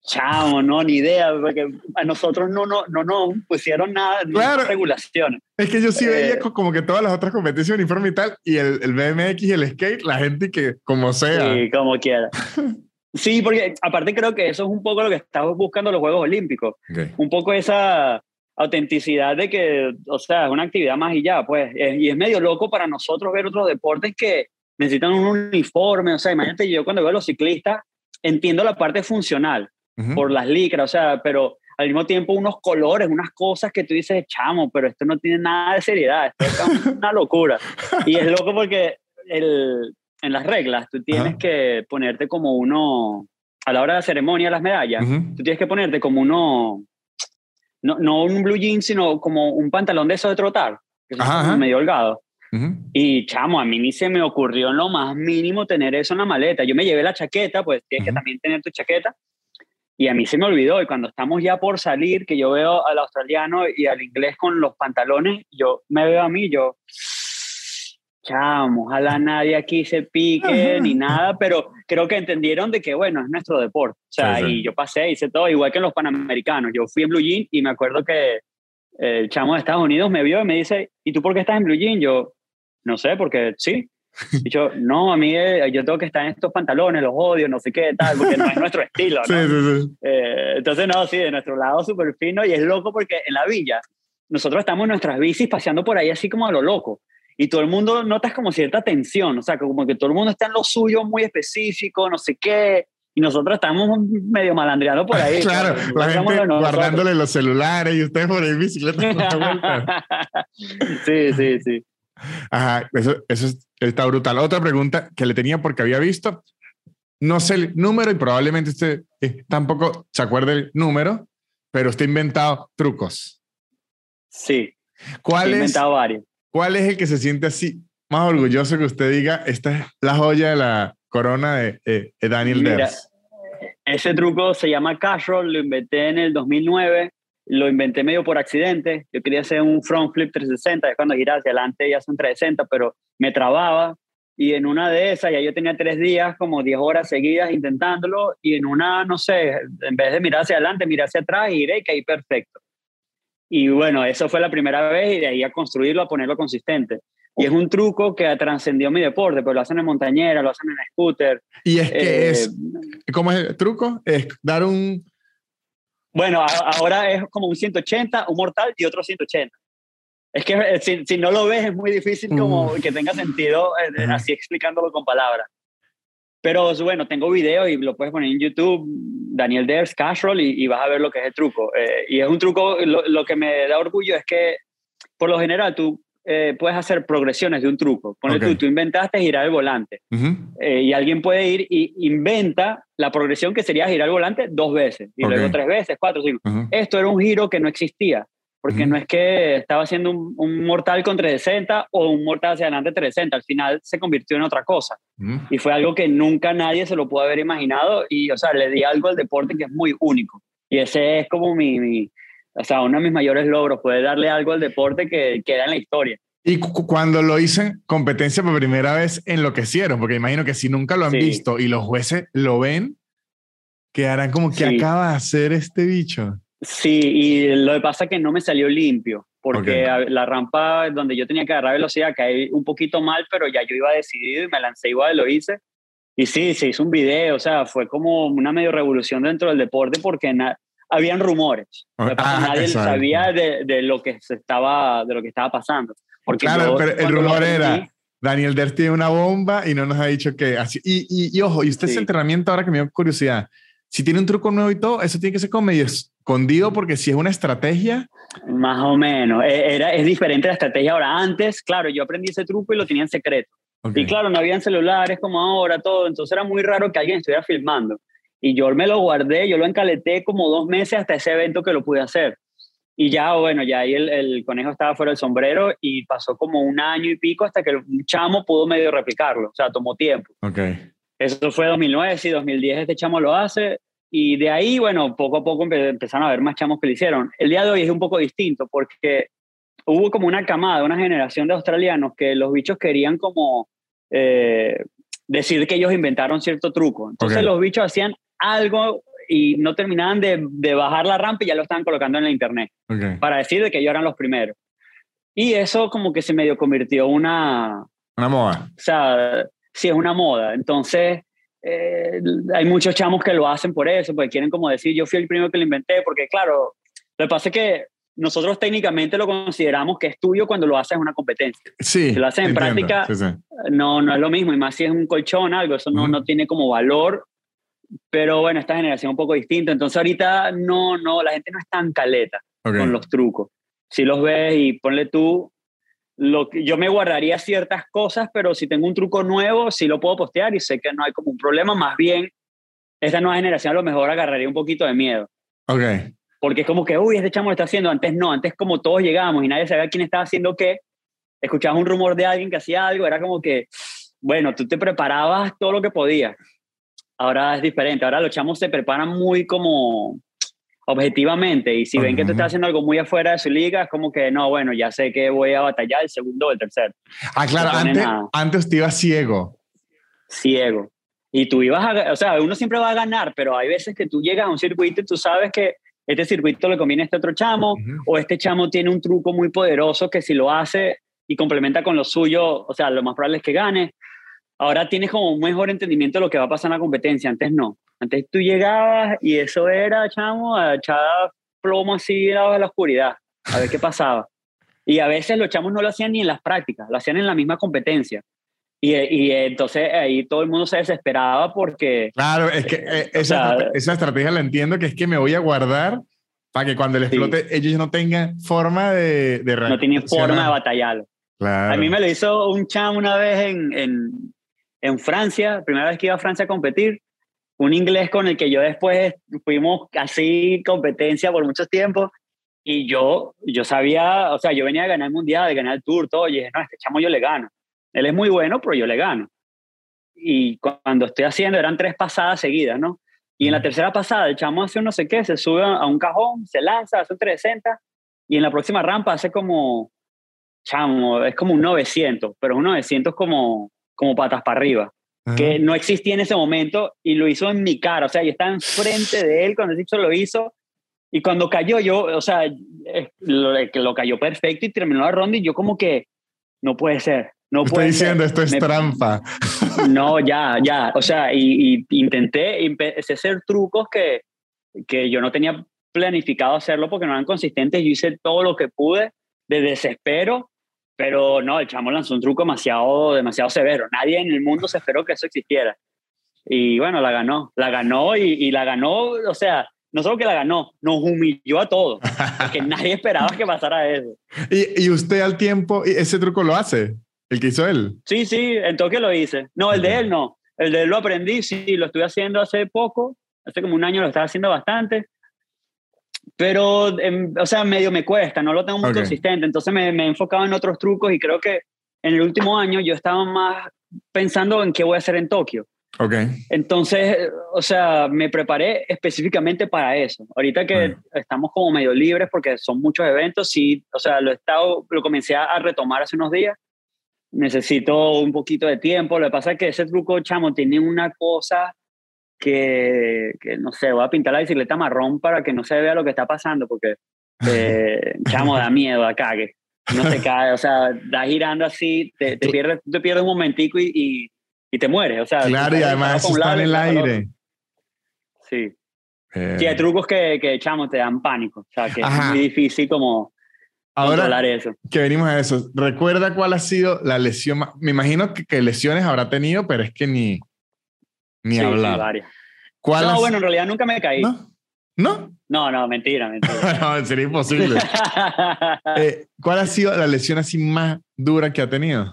Chamo, no, ni idea, porque a nosotros no nos no, no, pusieron nada, claro. regulaciones. Es que yo sí veía eh, como que todas las otras competiciones uniforme y tal, y el, el, BMX y el skate, la gente que como sea. Sí, como quiera. Sí, porque aparte creo que eso es un poco lo que estamos buscando los Juegos Olímpicos. Un poco esa autenticidad de que, o sea, es una actividad más y ya, pues. y es medio loco para nosotros ver otros deportes que necesitan un uniforme. O sea, imagínate, yo cuando veo a los ciclistas, entiendo la parte funcional por las licras, o sea, pero al mismo tiempo unos colores, unas cosas que tú dices, chamo, pero esto no tiene nada de seriedad, esto es una locura. Y es loco porque el, en las reglas tú tienes que ponerte como uno, a la hora de la ceremonia las medallas, tú tienes que ponerte como uno, no, no un blue jean, sino como un pantalón de esos de trotar, que es medio holgado. Y chamo, a mí ni se me ocurrió en lo más mínimo tener eso en la maleta. Yo me llevé la chaqueta, pues tienes que también tener tu chaqueta. Y a mí se me olvidó, y cuando estamos ya por salir, que yo veo al australiano y al inglés con los pantalones, yo me veo a mí, yo, chamo, ojalá nadie aquí se pique ni nada, pero creo que entendieron de que, bueno, es nuestro deporte. O sea, y yo pasé, hice todo, igual que en los panamericanos. Yo fui en Blue Jean y me acuerdo que el chamo de Estados Unidos me vio y me dice, ¿y tú por qué estás en Blue Jean? Yo, no sé, porque sí. Y yo, no, a mí eh, yo tengo que estar en estos pantalones, los odio, no sé qué, tal, porque no es nuestro estilo, ¿no? Sí, sí, sí. Eh, entonces, no, sí, de nuestro lado súper fino y es loco porque en la villa nosotros estamos en nuestras bicis paseando por ahí así como a lo loco y todo el mundo notas como cierta tensión, o sea, como que todo el mundo está en lo suyo muy específico, no sé qué, y nosotros estamos medio malandreando por ahí. claro, la gente guardándole los celulares y ustedes por ahí bicicleta. sí, sí, sí. Ajá, eso, eso está brutal. Otra pregunta que le tenía porque había visto, no sé el número y probablemente usted eh, tampoco se acuerde el número, pero usted ha inventado trucos. Sí. ¿Cuál he inventado varios. ¿Cuál es el que se siente así más orgulloso que usted diga, esta es la joya de la corona de, Daniel Mira, Ese truco se llama cash roll, lo inventé en el 2009 lo inventé medio por accidente. Yo quería hacer un front flip 360, es cuando gira hacia adelante ya son 360, pero me trababa. Y en una de esas, ya yo tenía tres días, como 10 horas seguidas intentándolo. Y en una, no sé, en vez de mirar hacia adelante, miré hacia atrás y giré y caí perfecto. Y bueno, eso fue la primera vez y de ahí a construirlo, a ponerlo consistente. Y es un truco que trascendió mi deporte, pero lo hacen en montañera, lo hacen en scooter. Y es que es, eh, ¿cómo es el truco? Es dar un, bueno, ahora es como un 180, un mortal y otro 180. Es que eh, si, si no lo ves es muy difícil como que tenga sentido eh, eh, así explicándolo con palabras. Pero bueno, tengo video y lo puedes poner en YouTube, Daniel Ders, Cashroll, y, y vas a ver lo que es el truco. y es un truco, lo, lo, que me da orgullo es que por lo general tú eh, puedes hacer progresiones de un truco. Pone tú, tú inventaste girar el volante eh, y alguien puede ir y inventa la progresión que sería girar el volante dos veces y luego tres veces, cuatro, cinco. Esto era un giro que no existía porque no es que estaba haciendo un, mortal con 360 o un mortal hacia adelante 360, al final se convirtió en otra cosa. Y fue algo que nunca nadie se lo pudo haber imaginado y, o sea, le di algo al deporte que es muy único. Y ese es como mi, o sea, uno de mis mayores logros, poder darle algo al deporte que queda en la historia. Y cuando lo hice competencia por primera vez, enloquecieron, porque imagino que si nunca lo han visto y los jueces lo ven, quedarán como que acaba de hacer este bicho. Sí, y lo que pasa es que no me salió limpio, porque la rampa donde yo tenía que agarrar velocidad caí un poquito mal, pero ya yo iba decidido y me lancé igual, lo hice. Y sí, se hizo un video, o sea, fue como una medio revolución dentro del deporte porque habían rumores. Ah, nadie sabía de, de, lo que se estaba, de lo que estaba pasando. Porque claro, pero el rumor era, Daniel Der tiene una bomba y no nos ha dicho que así. Y, y, ojo, y usted ese entrenamiento ahora que me dio curiosidad, si tiene un truco nuevo y todo, eso tiene que ser como medio escondido porque si es una estrategia. Más o menos. E, era, es diferente la estrategia ahora. Antes, claro, yo aprendí ese truco y lo tenía en secreto. Y claro, no habían celulares como ahora, todo. Entonces era muy raro que alguien estuviera filmando. Y yo me lo guardé, yo lo encaleté como dos meses hasta ese evento que lo pude hacer. Y ya, bueno, ya ahí el, el, conejo estaba fuera del sombrero y pasó como un año y pico hasta que el chamo pudo medio replicarlo. O sea, tomó tiempo. Okay. Eso fue 2009, sí, 2010 este chamo lo hace. Y de ahí, bueno, poco a poco empezaron a haber más chamos que lo hicieron. El día de hoy es un poco distinto porque hubo como una camada, una generación de australianos que los bichos querían como eh, decir que ellos inventaron cierto truco. Entonces los bichos hacían algo y no terminaban de, de, bajar la rampa y ya lo estaban colocando en la internet para decir de que ellos eran los primeros. Y eso como que se medio convirtió una... Una moda. O sea, sí, es una moda. Entonces, eh, hay muchos chamos que lo hacen por eso, porque quieren como decir, yo fui el primero que lo inventé, porque claro, lo que pasa es que nosotros técnicamente lo consideramos que es tuyo cuando lo haces en una competencia. Sí. Si lo haces en práctica, No, no es lo mismo, y más si es un colchón, algo, eso no, no tiene como valor. Pero bueno, esta generación es un poco distinta, entonces ahorita no, no, la gente no es tan caleta con los trucos. Si los ves y ponle tú, lo que, yo me guardaría ciertas cosas, pero si tengo un truco nuevo, sí lo puedo postear y sé que no hay como un problema. Más bien, esta nueva generación a lo mejor agarraría un poquito de miedo. Ok. Porque es como que, uy, este chamo lo está haciendo. Antes no, antes como todos llegábamos y nadie sabía quién estaba haciendo qué. Escuchabas un rumor de alguien que hacía algo, era como que, bueno, tú te preparabas todo lo que podías. Ahora es diferente. Ahora los chamos se preparan muy como objetivamente y si ven que tú estás haciendo algo muy afuera de su liga, es como que no, bueno, ya sé que voy a batallar el segundo o el tercero. Ah, claro, antes, antes te ibas ciego. Ciego. Y tú ibas a, o sea, uno siempre va a ganar, pero hay veces que tú llegas a un circuito y tú sabes que este circuito le conviene a este otro chamo o este chamo tiene un truco muy poderoso que si lo hace y complementa con lo suyo, o sea, lo más probable es que gane. Ahora tienes como un mejor entendimiento de lo que va a pasar en la competencia, antes no. Antes tú llegabas y eso era, chamo, a echar plomo así a la oscuridad, a ver qué pasaba. Y a veces los chamos no lo hacían ni en las prácticas, lo hacían en la misma competencia. Y, y entonces ahí todo el mundo se desesperaba porque... Claro, es que eh, esa, esa, estrategia la entiendo, que es que me voy a guardar para que cuando el explote ellos no tengan forma de, de No tienen forma de batallarlo. Claro. A mí me lo hizo un chamo una vez en, en, en Francia, primera vez que iba a Francia a competir, un inglés con el que yo después fuimos así competencia por mucho tiempo y yo, yo sabía, o sea, yo venía a ganar el mundial, de ganar el tour, todo, y dije, no, este chamo yo le gano. Él es muy bueno, pero yo le gano. Y cuando estoy haciendo, eran tres pasadas seguidas, ¿no? Y en la tercera pasada, el chamo hace un no sé qué, se sube a un cajón, se lanza, hace un 360, y en la próxima rampa hace como, chamo, es como un 900, pero un 900 como, como patas para arriba que no existía en ese momento y lo hizo en mi cara, o sea, yo estaba enfrente de él cuando el lo hizo y cuando cayó yo, o sea, lo, lo cayó perfecto y terminó la ronda y yo como que no puede ser, no puede Estoy diciendo, esto es trampa. No, ya, ya, o sea, y, intenté, empecé a hacer trucos que, que yo no tenía planificado hacerlo porque no eran consistentes, yo hice todo lo que pude de desespero pero no, el chamo lanzó un truco demasiado, demasiado severo. Nadie en el mundo se esperó que eso existiera. Y bueno, la ganó. La ganó y, la ganó, o sea, no solo que la ganó, nos humilló a todos. Porque nadie esperaba que pasara eso. ¿Y, ¿Y, usted al tiempo, ese truco lo hace? ¿El que hizo él? Sí, sí, en Tokio lo hice. No, el de él no. El de él lo aprendí, sí, lo estuve haciendo hace poco. Hace como un año lo estaba haciendo bastante pero, em, o sea, medio me cuesta, no lo tengo muy consistente, entonces me, me, he enfocado en otros trucos y creo que en el último año yo estaba más pensando en qué voy a hacer en Tokio. Okay. Entonces, o sea, me preparé específicamente para eso. Ahorita que estamos como medio libres porque son muchos eventos, sí, o sea, lo he estado, lo comencé a retomar hace unos días. Necesito un poquito de tiempo. Lo que pasa es que ese truco, chamo, tiene una cosa que, que, no sé, voy a pintar la bicicleta marrón para que no se vea lo que está pasando, porque, eh, chamo, da miedo acá, que no se cae, o sea, da girando así, te, te pierdes, te pierdes un momentico y, y, y te mueres, o sea. Claro, y además está en el aire. Sí. Eh. Sí, hay trucos que, que, chamo, te dan pánico, o sea, que es muy difícil como... Ahora eso. que venimos a eso, ¿recuerda cuál ha sido la lesión? Me imagino que, que lesiones habrá tenido, pero es que ni, ni hablar. ¿Cuál no, bueno, en realidad nunca me caí. ¿No? ¿No? No, no, mentira, mentira. no, sería imposible. Eh, ¿Cuál ha sido la lesión así más dura que ha tenido?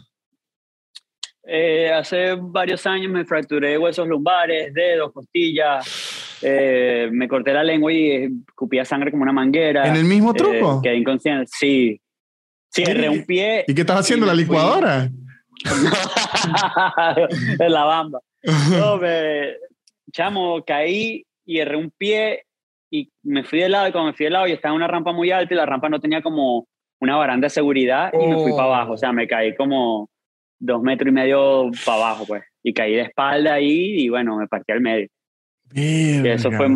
Eh, hace varios años me fracturé huesos lumbares, dedos, costillas. Eh, me corté la lengua y escupía sangre como una manguera. ¿En el mismo truco? quedé inconsciente, sí. Sí, erré un pie. ¿Y qué estás haciendo? ¿La licuadora? en la bamba. No, chamo, caí y erré un pie y me fui de lado y cuando me fui de lado y estaba en una rampa muy alta y la rampa no tenía como una baranda de seguridad y me fui para abajo, o sea, me caí como dos metros y medio para abajo, pues, y caí de espalda ahí y bueno, me partí al medio. Y eso fue,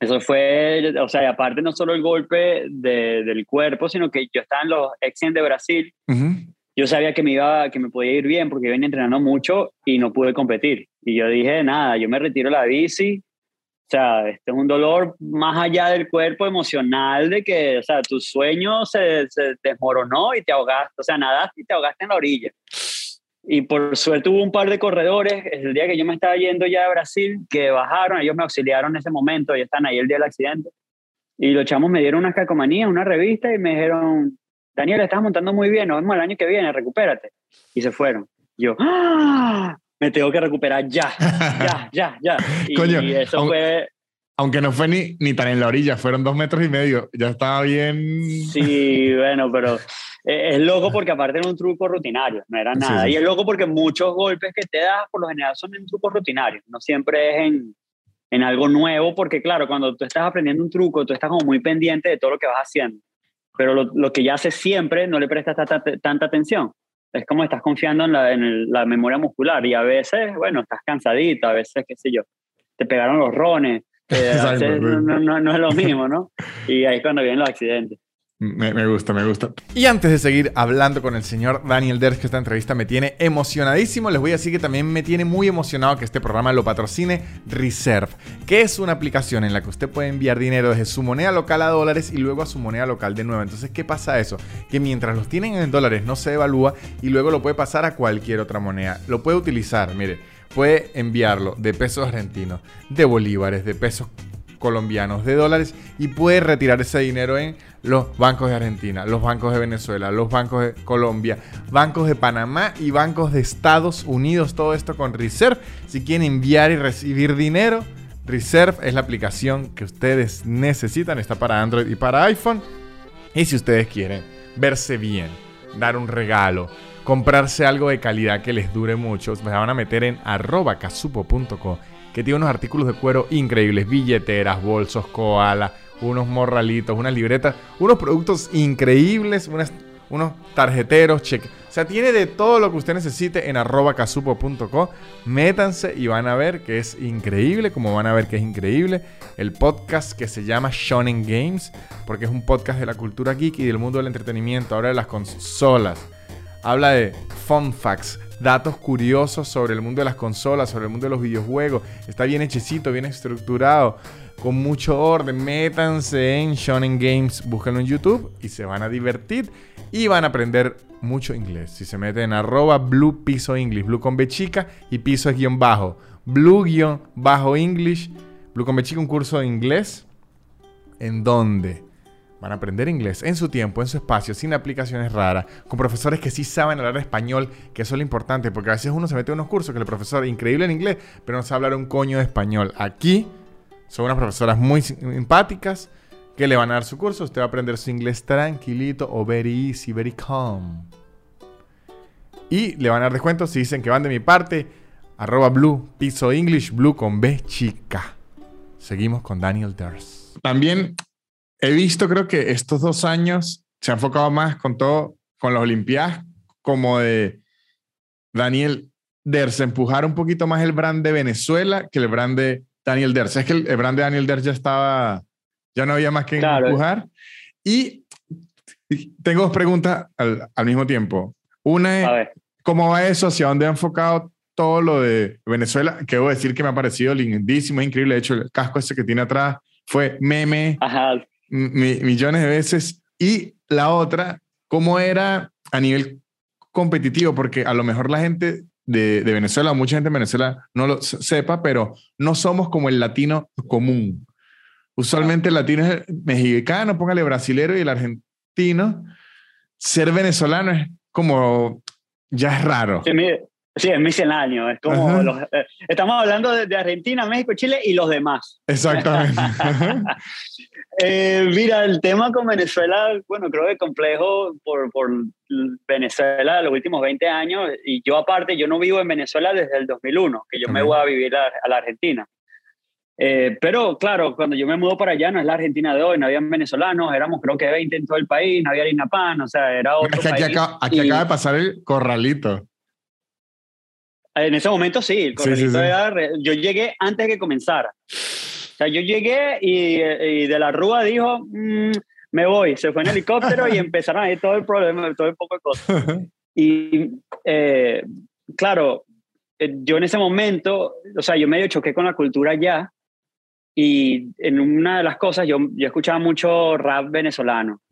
eso fue, o sea, y aparte no solo el golpe de, del cuerpo, sino que yo estaba en los Exien de Brasil, yo sabía que me iba, que me podía ir bien porque venía entrenando mucho y no pude competir. Y yo dije, nada, yo me retiro la bici. O sea, este es un dolor más allá del cuerpo emocional de que, o sea, tu sueño se, se desmoronó y te ahogaste, o sea, nadaste y te ahogaste en la orilla. Y por suerte hubo un par de corredores, el día que yo me estaba yendo ya a Brasil, que bajaron, ellos me auxiliaron en ese momento, ellos están ahí el día del accidente. Y los chamos me dieron unas calcomanías, una revista y me dijeron, Daniel, estás montando muy bien, nos vemos el año que viene, recupérate. Y se fueron. Yo, ¡Ah! me tengo que recuperar ya, ya, ya, ya. Y, eso aunque, fue... Aunque no fue ni, ni tan en la orilla, fueron dos metros y medio, ya estaba bien. Sí, bueno, pero es loco porque aparte era un truco rutinario, no era nada. Y es loco porque muchos golpes que te das por lo general son en trucos rutinarios, no siempre es en, en algo nuevo, porque claro, cuando tú estás aprendiendo un truco, tú estás como muy pendiente de todo lo que vas haciendo. Pero lo, lo que ya haces siempre no le prestas tanta, tanta atención es como estás confiando en la, en la memoria muscular y a veces, bueno, estás cansadito, a veces, qué sé yo, te pegaron los rones, eh, a veces no, no, no, es lo mismo, ¿no? Y ahí es cuando vienen los accidentes. Me, gusta, me gusta. Y antes de seguir hablando con el señor Daniel Dersh, que esta entrevista me tiene emocionadísimo, les voy a decir que también me tiene muy emocionado que este programa lo patrocine Reserve, que es una aplicación en la que usted puede enviar dinero desde su moneda local a dólares y luego a su moneda local de nuevo. Entonces, ¿qué pasa eso? Que mientras los tienen en dólares no se evalúa y luego lo puede pasar a cualquier otra moneda. Lo puede utilizar, mire, puede enviarlo de pesos argentinos, de bolívares, de pesos colombianos, de dólares y puede retirar ese dinero en los bancos de Argentina, los bancos de Venezuela, los bancos de Colombia, bancos de Panamá y bancos de Estados Unidos. Todo esto con Reserve. Si quieren enviar y recibir dinero, Reserve es la aplicación que ustedes necesitan. Está para Android y para iPhone. Y si ustedes quieren verse bien, dar un regalo, comprarse algo de calidad que les dure mucho, me van a meter en arroba que tiene unos artículos de cuero increíbles, billeteras, bolsos, koala unos morralitos, unas libretas, unos productos increíbles, unos tarjeteros, cheque. O sea, tiene de todo lo que usted necesite en arroba casupo.co. Métanse y van a ver que es increíble, como van a ver que es increíble el podcast que se llama Shonen Games, porque es un podcast de la cultura geek y del mundo del entretenimiento, ahora de las consolas. Habla de fun facts, datos curiosos sobre el mundo de las consolas, sobre el mundo de los videojuegos. Está bien hechecito, bien estructurado con mucho orden. Métanse en Shonen Games, búsquenlo en YouTube y se van a divertir y van a aprender mucho inglés. Si se meten en arroba blue piso English, blue con B chica y piso es guion bajo, blue guion bajo English, blue con B chica, un curso de inglés en donde van a aprender inglés en su tiempo, en su espacio, sin aplicaciones raras, con profesores que sí saben hablar español, que eso es lo importante, porque a veces uno se mete en unos cursos que el profesor es increíble en inglés, pero no sabe hablar un coño de español. Aquí son unas profesoras muy simpáticas que le van a dar su curso. Usted va a aprender su inglés tranquilito o very easy, very calm. Y le van a dar descuento si dicen que van de mi parte. Arroba blue, piso English, blue con B chica. Seguimos con Daniel Ders. También he visto, creo que estos dos años se ha enfocado más con todo, con las Olimpiadas, como de Daniel Ders, empujar un poquito más el brand de Venezuela que el brand de Daniel Ders. Es que el, brand de Daniel Ders ya estaba, ya no había más que empujar. Y tengo dos preguntas al, al mismo tiempo. Una es, ¿cómo va eso? ¿Hacia dónde ha enfocado todo lo de Venezuela? Que debo decir que me ha parecido lindísimo, increíble. De hecho, el casco ese que tiene atrás fue meme millones de veces. Y la otra, ¿cómo era a nivel competitivo? Porque a lo mejor la gente de, Venezuela, mucha gente en Venezuela no lo sepa, pero no somos como el latino común. Usualmente el latino es el mexicano, póngale brasilero y el argentino. Ser venezolano es como, ya es raro. Sí, es misceláneo. Es como eh, estamos hablando de, Argentina, México, Chile y los demás. Exactamente. Eh, mira, el tema con Venezuela, bueno, creo que es complejo por, por Venezuela los últimos 20 años. Y yo, aparte, yo no vivo en Venezuela desde el 2001, que yo me voy a vivir a, la Argentina. Eh, pero claro, cuando yo me mudo para allá, no es la Argentina de hoy, no había venezolanos, éramos creo que 20 en todo el país, no había harina pan, o sea, era otro. aquí, acaba, aquí acaba de pasar el corralito. En ese momento sí, el corralito yo llegué antes de que comenzara. O sea, yo llegué y, y de la Rúa dijo, mm, me voy, se fue en helicóptero y empezaron ahí todo el problema, todo el poco de cosas. Y eh, claro, eh, yo en ese momento, o sea, yo medio choqué con la cultura ya, y en una de las cosas, yo, yo escuchaba mucho rap venezolano,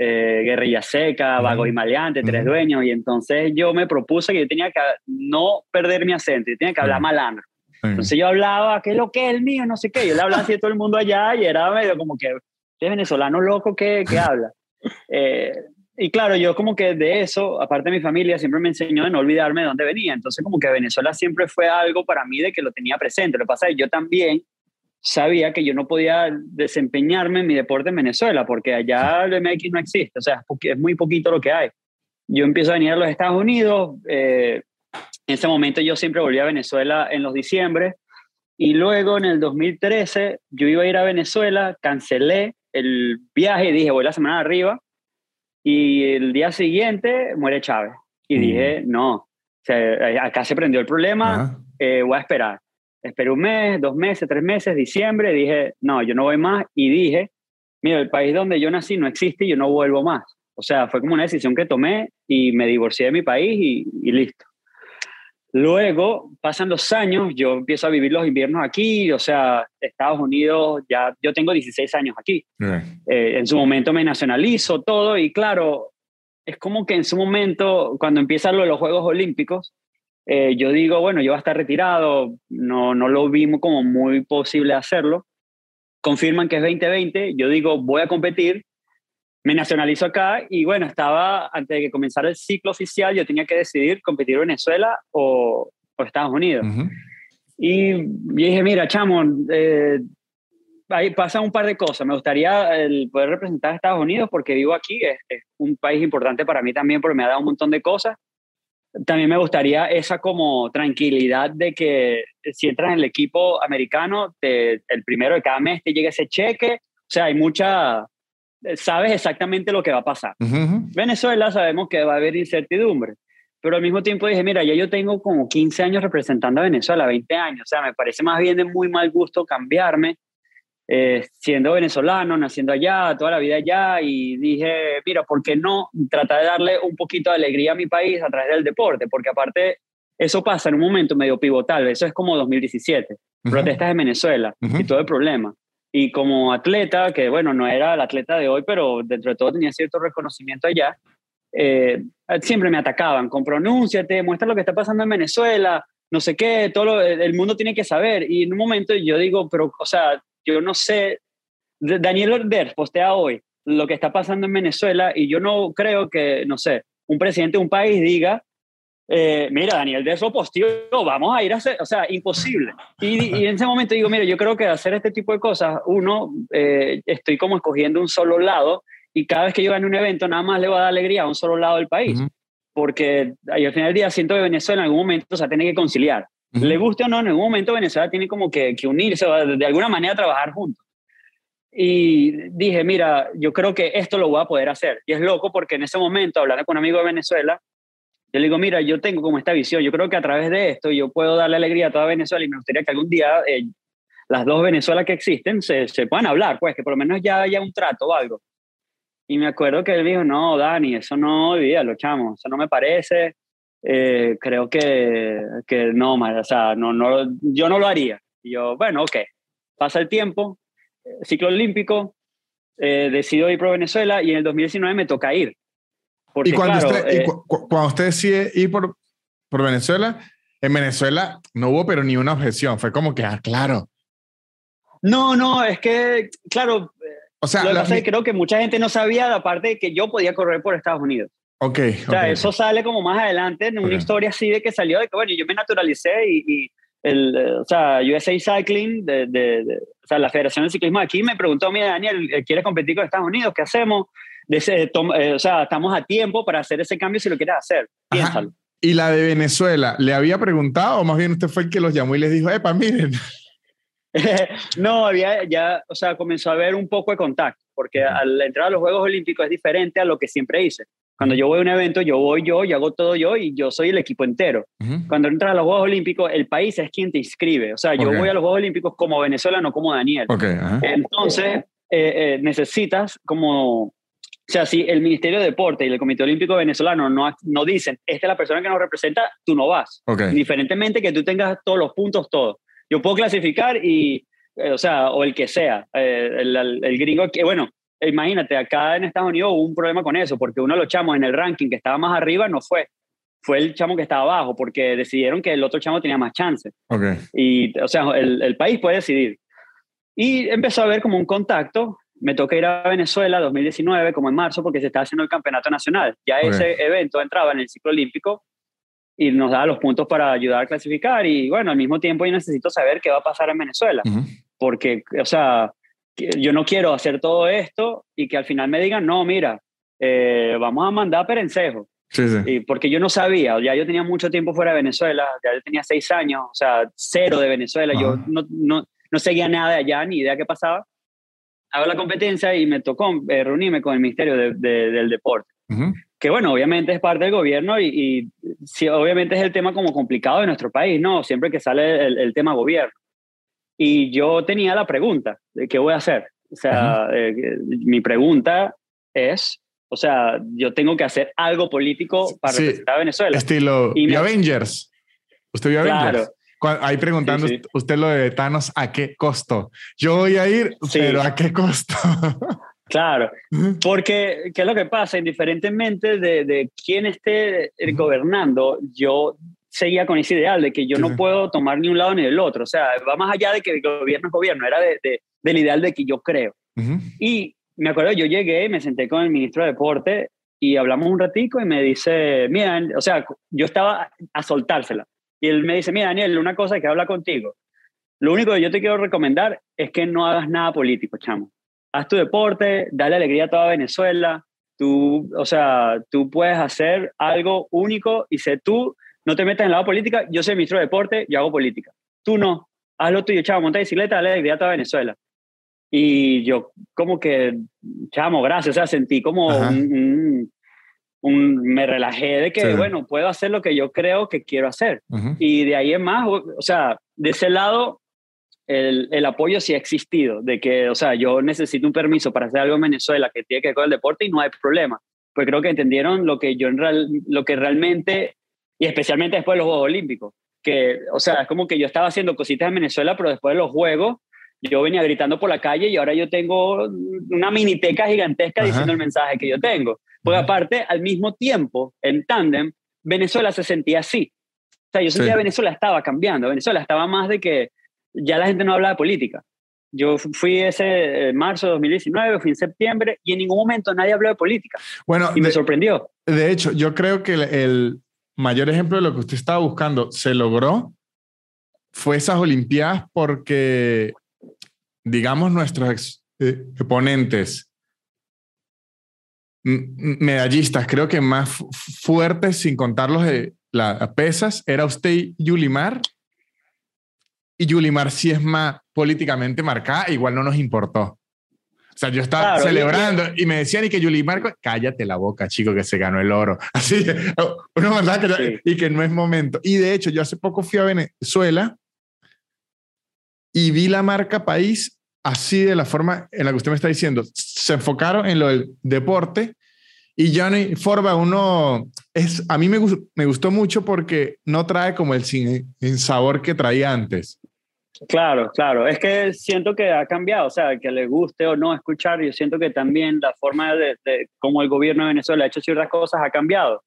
eh, Guerrilla Seca, Vago y Maleante, Tres Dueños, y entonces yo me propuse que yo tenía que no perder mi acento, yo tenía que hablar malandro. Entonces yo hablaba, ¿qué es lo que es el mío? No sé qué. Yo le hablaba así a todo el mundo allá y era medio como que, ¿qué venezolano loco que, que habla? Eh, y claro, yo como que de eso, aparte de mi familia, siempre me enseñó de no olvidarme de dónde venía. Entonces como que Venezuela siempre fue algo para mí de que lo tenía presente. Lo que pasa es que yo también sabía que yo no podía desempeñarme en mi deporte en Venezuela, porque allá el MX no existe, o sea, es muy poquito lo que hay. Yo empiezo a venir a los Estados Unidos, eh, en ese momento yo siempre volví a Venezuela en los diciembre, y luego en el 2013 yo iba a ir a Venezuela, cancelé el viaje y dije, voy la semana arriba, y el día siguiente muere Chávez. Y dije, no, acá se prendió el problema, eh, voy a esperar. Esperé un mes, dos meses, tres meses, diciembre, dije, no, yo no voy más. Y dije, mira, el país donde yo nací no existe y yo no vuelvo más. O sea, fue como una decisión que tomé y me divorcié de mi país y, listo. Luego, pasan los años, yo empiezo a vivir los inviernos aquí, o sea, Estados Unidos, ya yo tengo 16 años aquí. Eh, en su momento me nacionalizo todo y claro, es como que en su momento, cuando empiezan los Juegos Olímpicos, eh, yo digo, bueno, yo voy a estar retirado, no, no lo vimos como muy posible hacerlo. Confirman que es 2020, yo digo, voy a competir, me nacionalizo acá y bueno, estaba, antes de que comenzara el ciclo oficial, yo tenía que decidir competir Venezuela o, o Estados Unidos. Y yo dije, mira, chamo, eh, ahí pasan un par de cosas. Me gustaría el poder representar a Estados Unidos porque vivo aquí, es, es, un país importante para mí también porque me ha dado un montón de cosas. También me gustaría esa como tranquilidad de que si entras en el equipo americano, te, el primero de cada mes te llega ese cheque. O sea, hay mucha, sabes exactamente lo que va a pasar. Venezuela sabemos que va a haber incertidumbre, pero al mismo tiempo dije, mira, ya yo tengo como 15 años representando a Venezuela, 20 años, o sea, me parece más bien de muy mal gusto cambiarme, eh, siendo venezolano, naciendo allá, toda la vida allá, y dije, mira, ¿por qué no tratar de darle un poquito de alegría a mi país a través del deporte? Porque aparte, eso pasa en un momento medio pivotal, eso es como 2017, protestas en Venezuela y todo el problema. Y como atleta, que bueno, no era el atleta de hoy, pero dentro de todo tenía cierto reconocimiento allá, eh, siempre me atacaban con pronúnciate, muestra lo que está pasando en Venezuela, no sé qué, todo el mundo tiene que saber. Y en un momento yo digo, pero, o sea, yo no sé, Daniel Order postea hoy lo que está pasando en Venezuela y yo no creo que, no sé, un presidente de un país diga, eh, mira, Daniel de eso posteó, vamos a ir a hacer, o sea, imposible. Y, en ese momento digo, mira, yo creo que hacer este tipo de cosas, uno, eh, estoy como escogiendo un solo lado y cada vez que yo gane un evento, nada más le va a dar alegría a un solo lado del país. Porque al final del día siento que Venezuela en algún momento o sea, tiene que conciliar. Le guste o no, en algún momento Venezuela tiene como que, que unirse, de alguna manera trabajar juntos. Y dije, mira, yo creo que esto lo voy a poder hacer. Y es loco porque en ese momento, hablando con un amigo de Venezuela, yo le digo, mira, yo tengo como esta visión, yo creo que a través de esto yo puedo darle alegría a toda Venezuela y me gustaría que algún día eh, las dos Venezuelas que existen se, se, puedan hablar, pues que por lo menos ya haya un trato o algo. Y me acuerdo que él dijo, no, Dani, eso no, lo chamo, eso no me parece, eh, creo que, que no, o sea, no, no, yo no lo haría. Y yo, bueno, ok, pasa el tiempo, eh, ciclo olímpico, decido ir por Venezuela y en el 2019 me toca ir y, cuando, usted, eh, cuando usted decide ir por, por Venezuela, en Venezuela no hubo pero ni una objeción, fue como que, ah, claro. No, no, es que, claro, o sea, creo que mucha gente no sabía, aparte de que yo podía correr por Estados Unidos. Ok. O sea, eso sale como más adelante en una historia así de que salió de que, bueno, yo me naturalicé y, y el, o sea, USA Cycling, de, de, o sea, la Federación de Ciclismo de aquí me preguntó, mira, Daniel, ¿quieres competir con Estados Unidos? ¿Qué hacemos? Eh, o sea, estamos a tiempo para hacer ese cambio si lo quieres hacer. Piénsalo. ¿Y la de Venezuela, le había preguntado o más bien usted fue el que los llamó y les dijo, epa, miren? no, había ya, o sea, comenzó a haber un poco de contacto, porque al entrar a los Juegos Olímpicos es diferente a lo que siempre hice. Cuando yo voy a un evento, yo voy yo, y hago todo yo y yo soy el equipo entero. Cuando entras a los Juegos Olímpicos, el país es quien te inscribe. O sea, yo voy a los Juegos Olímpicos como Venezuela, no como Daniel. Entonces, eh, eh, necesitas como O sea, si el Ministerio de Deporte y el Comité Olímpico Venezolano no, no dicen, esta es la persona que nos representa, tú no vas. Okay. Indiferentemente que tú tengas todos los puntos, todo. Yo puedo clasificar y, eh, o sea, o el que sea, eh, el, el, el, gringo, que, bueno, imagínate, acá en Estados Unidos hubo un problema con eso, porque uno de los chamos en el ranking que estaba más arriba no fue. Fue el chamo que estaba abajo, porque decidieron que el otro chamo tenía más chance. Okay. Y, o sea, el, el país puede decidir. Y empezó a haber como un contacto me toca ir a Venezuela 2019, como en marzo, porque se estaba haciendo el campeonato nacional. Ya okay. ese evento entraba en el ciclo olímpico y nos daba los puntos para ayudar a clasificar. Y bueno, al mismo tiempo yo necesito saber qué va a pasar en Venezuela. Uh -huh. Porque, o sea, yo no quiero hacer todo esto y que al final me digan, no, mira, eh, vamos a mandar a Perencejo. Sí, sí. Y porque yo no sabía, ya yo tenía mucho tiempo fuera de Venezuela, ya yo tenía seis años, o sea, cero de Venezuela, -huh. yo no, no, no seguía nada de allá, ni idea qué pasaba hago la competencia y me tocó eh, reunirme con el Ministerio de, de, del Deporte. Uh -huh. Que bueno, obviamente es parte del gobierno y, y sí, obviamente es el tema como complicado de nuestro país, ¿no? Siempre que sale el, el, tema gobierno. Y yo tenía la pregunta de qué voy a hacer. O sea, eh, mi pregunta es, o sea, yo tengo que hacer algo político para sí, representar a Venezuela. Estilo y me, Avengers. ¿Usted vio Avengers? Claro. Ahí preguntando sí, sí. usted lo de Thanos, ¿a qué costo? Yo voy a ir, sí. pero ¿a qué costo? Claro, porque ¿qué es lo que pasa? Indiferentemente de, de quién esté gobernando, yo seguía con ese ideal de que yo no puedo tomar ni un lado ni el otro. O sea, va más allá de que el gobierno es gobierno, era de, de, del ideal de que yo creo. Uh -huh. Y me acuerdo, yo llegué me senté con el ministro de Deporte y hablamos un ratico y me dice, mira, o sea, yo estaba a soltársela. Y él me dice, mira, Daniel, una cosa que habla contigo. Lo único que yo te quiero recomendar es que no hagas nada político, chamo. Haz tu deporte, dale alegría a toda Venezuela. Tú, o sea, tú puedes hacer algo único y sé tú, no te metas en la política. Yo soy ministro de deporte, yo hago política. Tú no. Haz lo tuyo, chamo, monta bicicleta, dale alegría a Venezuela. Y yo como que, chamo, gracias. O sea, sentí como un, un un, me relajé de que, sí. bueno, puedo hacer lo que yo creo que quiero hacer. Y de ahí en más, o, o sea, de ese lado, el, el, apoyo sí ha existido, de que, o sea, yo necesito un permiso para hacer algo en Venezuela que tiene que ver con el deporte y no hay problema. Pues creo que entendieron lo que yo en real, lo que realmente, y especialmente después de los Juegos Olímpicos, que, o sea, es como que yo estaba haciendo cositas en Venezuela, pero después de los Juegos, yo venía gritando por la calle y ahora yo tengo una miniteca gigantesca Ajá. diciendo el mensaje que yo tengo. Porque aparte, al mismo tiempo, en tándem, Venezuela se sentía así. O sea, yo sentía sí. que Venezuela estaba cambiando. Venezuela estaba más de que ya la gente no habla de política. Yo fui ese eh, marzo de 2019, fui en septiembre y en ningún momento nadie habló de política. Bueno, y me de, sorprendió. De hecho, yo creo que el, el mayor ejemplo de lo que usted estaba buscando se logró fue esas Olimpiadas porque digamos, nuestros ex, eh, medallistas, creo que más fuertes, sin contar los de las pesas, era usted y Yulimar. Y Yulimar sí es más políticamente marcada, igual no nos importó. O sea, yo estaba claro, celebrando y, y, me decían y que Yulimar, cállate la boca, chico, que se ganó el oro. Así, una verdad que, sí. y que no es momento. Y de hecho, yo hace poco fui a Venezuela y vi la marca país así de la forma en la que usted me está diciendo. Se enfocaron en lo del deporte y Johnny Forba, uno es, a mí me, me gustó mucho porque no trae como el sin, sabor que traía antes. Claro, claro. Es que siento que ha cambiado, o sea, que le guste o no escuchar, yo siento que también la forma de, de cómo el gobierno de Venezuela ha hecho ciertas cosas ha cambiado.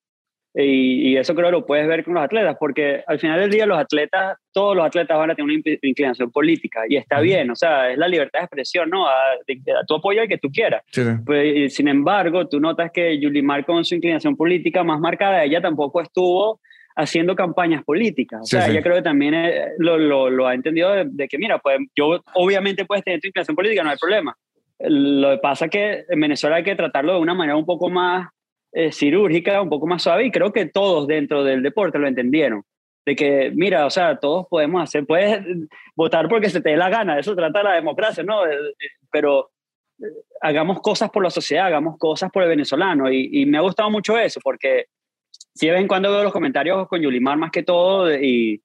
Y, y, eso creo que lo puedes ver con los atletas, porque al final del día los atletas, todos los atletas van a tener una inclinación política y está bien, o sea, es la libertad de expresión, ¿no? A, a tu apoyo al que tú quieras. Sí. Pues, sin embargo, tú notas que Yulimar con su inclinación política más marcada, ella tampoco estuvo haciendo campañas políticas. O sea, sí, ella creo que también eh, lo, lo, lo, ha entendido de, de, que, mira, pues yo obviamente puedes tener tu inclinación política, no hay problema. Lo que pasa es que en Venezuela hay que tratarlo de una manera un poco más eh, cirúrgica, un poco más suave, y creo que todos dentro del deporte lo entendieron. De que, mira, o sea, todos podemos hacer, puedes votar porque se te dé la gana, eso trata la democracia, ¿no? Eh, eh, pero hagamos cosas por la sociedad, hagamos cosas por el venezolano, y, y me ha gustado mucho eso, porque si de vez en cuando veo los comentarios con Yulimar más que todo, y,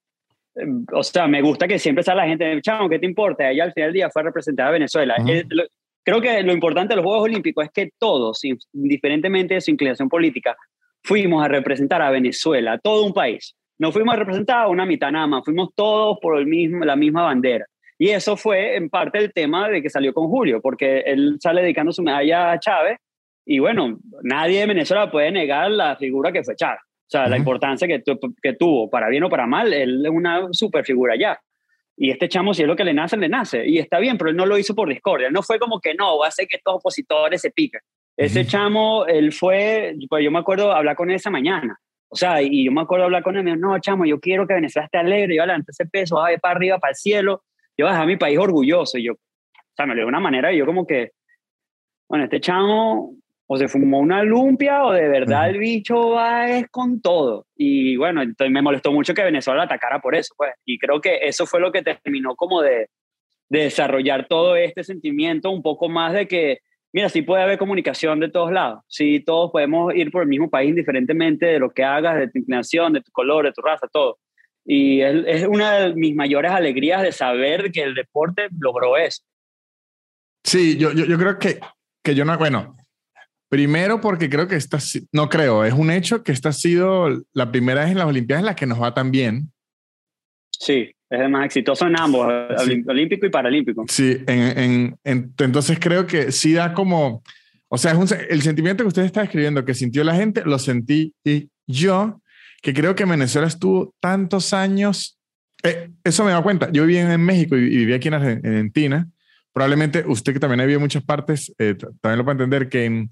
o sea, me gusta que siempre sale la gente, chamo, ¿qué te importa? Ella al final del día fue representada a Venezuela. Uh -huh. creo que lo importante de los Juegos Olímpicos es que todos, indiferentemente de su inclinación política, fuimos a representar a Venezuela, todo un país. No fuimos a representar a una mitad nada más, fuimos todos por el mismo, la misma bandera. Y eso fue en parte el tema de que salió con Julio, porque él sale dedicando su medalla a Chávez y bueno, nadie de Venezuela puede negar la figura que fue Chávez. O sea, la importancia que, que, tuvo, para bien o para mal, él es una super figura ya. Y este chamo, si es lo que le nace, le nace. Y está bien, pero él no lo hizo por discordia. No fue como que no, va a hacer que estos opositores se piquen. Ese chamo, él fue, pues yo me acuerdo hablar con él esa mañana. O sea, y yo me acuerdo hablar con él, me dijo, no, chamo, yo quiero que Venezuela esté alegre, yo adelante ese peso, va a para arriba, para el cielo, yo voy a dejar mi país orgulloso. Y yo, o sea, me lo dio de una manera y yo como que, bueno, este chamo o se fumó una lumpia o de verdad el bicho va es con todo. Y bueno, entonces me molestó mucho que Venezuela atacara por eso, pues. Y creo que eso fue lo que terminó como de, de desarrollar todo este sentimiento un poco más de que, mira, sí puede haber comunicación de todos lados, sí todos podemos ir por el mismo país indiferentemente de lo que hagas, de tu inclinación, de tu color, de tu raza, todo. Y es, es una de mis mayores alegrías de saber que el deporte logró eso. Sí, yo, yo, yo creo que, que yo no, bueno, Primero porque creo que esta, no creo, es un hecho que esta ha sido la primera vez en las Olimpiadas en la que nos va tan bien. Sí, es el más exitoso en ambos, olímpico y paralímpico. Sí, en, en, entonces creo que sí da como, o sea, es el sentimiento que usted está escribiendo que sintió la gente, lo sentí y yo, que creo que Venezuela estuvo tantos años, eh, eso me da cuenta, yo viví en, México y, viví aquí en Argentina, probablemente usted que también ha vivido en muchas partes, eh, también lo puede entender que en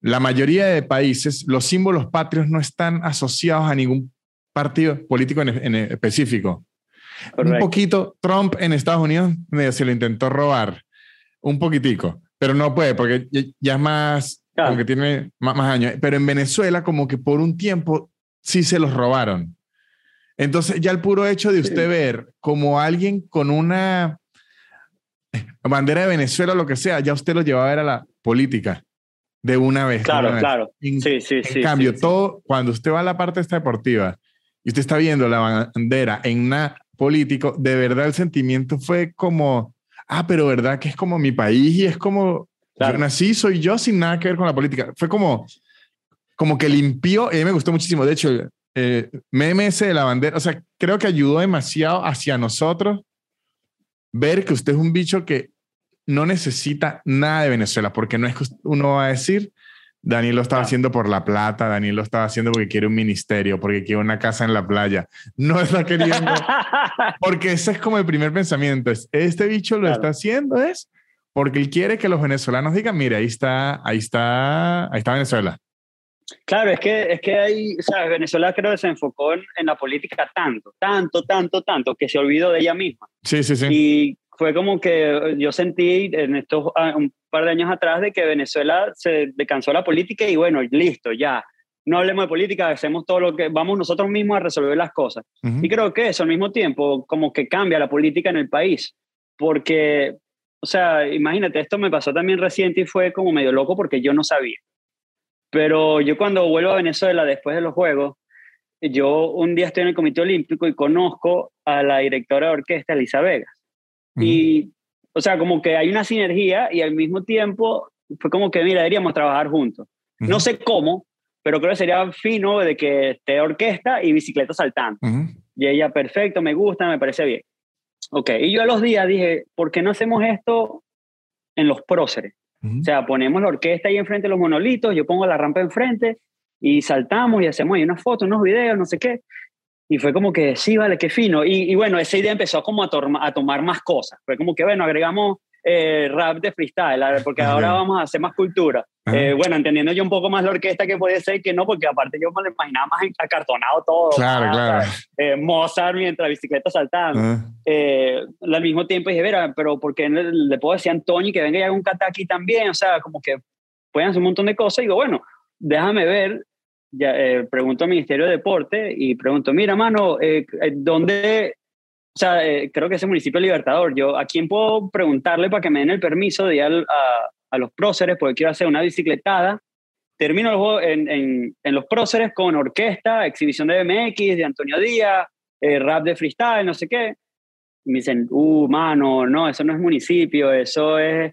la mayoría de países los símbolos patrios no están asociados a ningún partido político en, específico. Un poquito, Trump en Estados Unidos medio se lo intentó robar, un poquitico, pero no puede porque ya, es más, como que tiene más, años. Pero en Venezuela como que por un tiempo sí se los robaron. Entonces ya el puro hecho de usted ver como alguien con una bandera de Venezuela o lo que sea, ya usted lo lleva a ver a la política de una vez. Claro, claro. En, sí, sí, en cambio, todo, cuando usted va a la parte esta deportiva y usted está viendo la bandera en una político, de verdad el sentimiento fue como, ah, pero verdad que es como mi país y es como, yo nací, soy yo sin nada que ver con la política. Fue como, como que limpió, y a mí me gustó muchísimo. De hecho, eh, meme ese de la bandera, o sea, creo que ayudó demasiado hacia nosotros ver que usted es un bicho que no necesita nada de Venezuela, porque no es que uno va a decir, Daniel lo estaba haciendo por la plata, Daniel lo estaba haciendo porque quiere un ministerio, porque quiere una casa en la playa. No está queriendo, porque ese es como el primer pensamiento, es, este bicho lo está haciendo es porque él quiere que los venezolanos digan, mire, ahí está, ahí está, ahí está Venezuela. Claro, es que, es que hay, o sea, Venezuela creo que se enfocó en, en, la política tanto, tanto, tanto, tanto, que se olvidó de ella misma. Sí, sí, sí. Y fue como que yo sentí en estos ah, un par de años atrás de que Venezuela se descansó la política y bueno, listo, ya. No hablemos de política, hacemos todo lo que vamos nosotros mismos a resolver las cosas. Y creo que eso al mismo tiempo como que cambia la política en el país, porque, o sea, imagínate, esto me pasó también reciente y fue como medio loco porque yo no sabía. Pero yo cuando vuelvo a Venezuela después de los Juegos, yo un día estoy en el Comité Olímpico y conozco a la directora de orquesta, Elisa Vegas. Y, o sea, como que hay una sinergia y al mismo tiempo fue como que, mira, deberíamos trabajar juntos. No sé cómo, pero creo que sería fino de que esté orquesta y bicicleta saltando. Y ella, perfecto, me gusta, me parece bien. Ok, y yo a los días dije, ¿por qué no hacemos esto en los próceres? O sea, ponemos la orquesta ahí enfrente de los monolitos, yo pongo la rampa enfrente y saltamos y hacemos ahí unas fotos, unos videos, no sé qué. Y fue como que, sí, vale, qué fino. Y, bueno, esa idea empezó como a, a, tomar más cosas. Fue como que, bueno, agregamos eh, rap de freestyle, porque ahora vamos a hacer más cultura. Eh, bueno, entendiendo yo un poco más la orquesta que puede ser que no, porque aparte yo me lo imaginaba más acartonado todo. Claro, claro. Eh, Mozart mientras bicicleta saltando. al mismo tiempo dije, vera, pero ¿por qué le, puedo decir a Antonio que venga y haga un kata aquí también? O sea, como que pueden hacer un montón de cosas. Y digo, bueno, déjame ver ya, eh, pregunto al Ministerio de Deporte y pregunto, mira, mano, eh, eh, ¿dónde, o sea, creo que es el municipio Libertador, yo, ¿a quién puedo preguntarle para que me den el permiso de ir a, a, los próceres porque quiero hacer una bicicletada? Termino en, en, en, los próceres con orquesta, exhibición de BMX, de Antonio Díaz, rap de freestyle, no sé qué. Y me dicen, uh, mano, no, eso no es municipio, eso es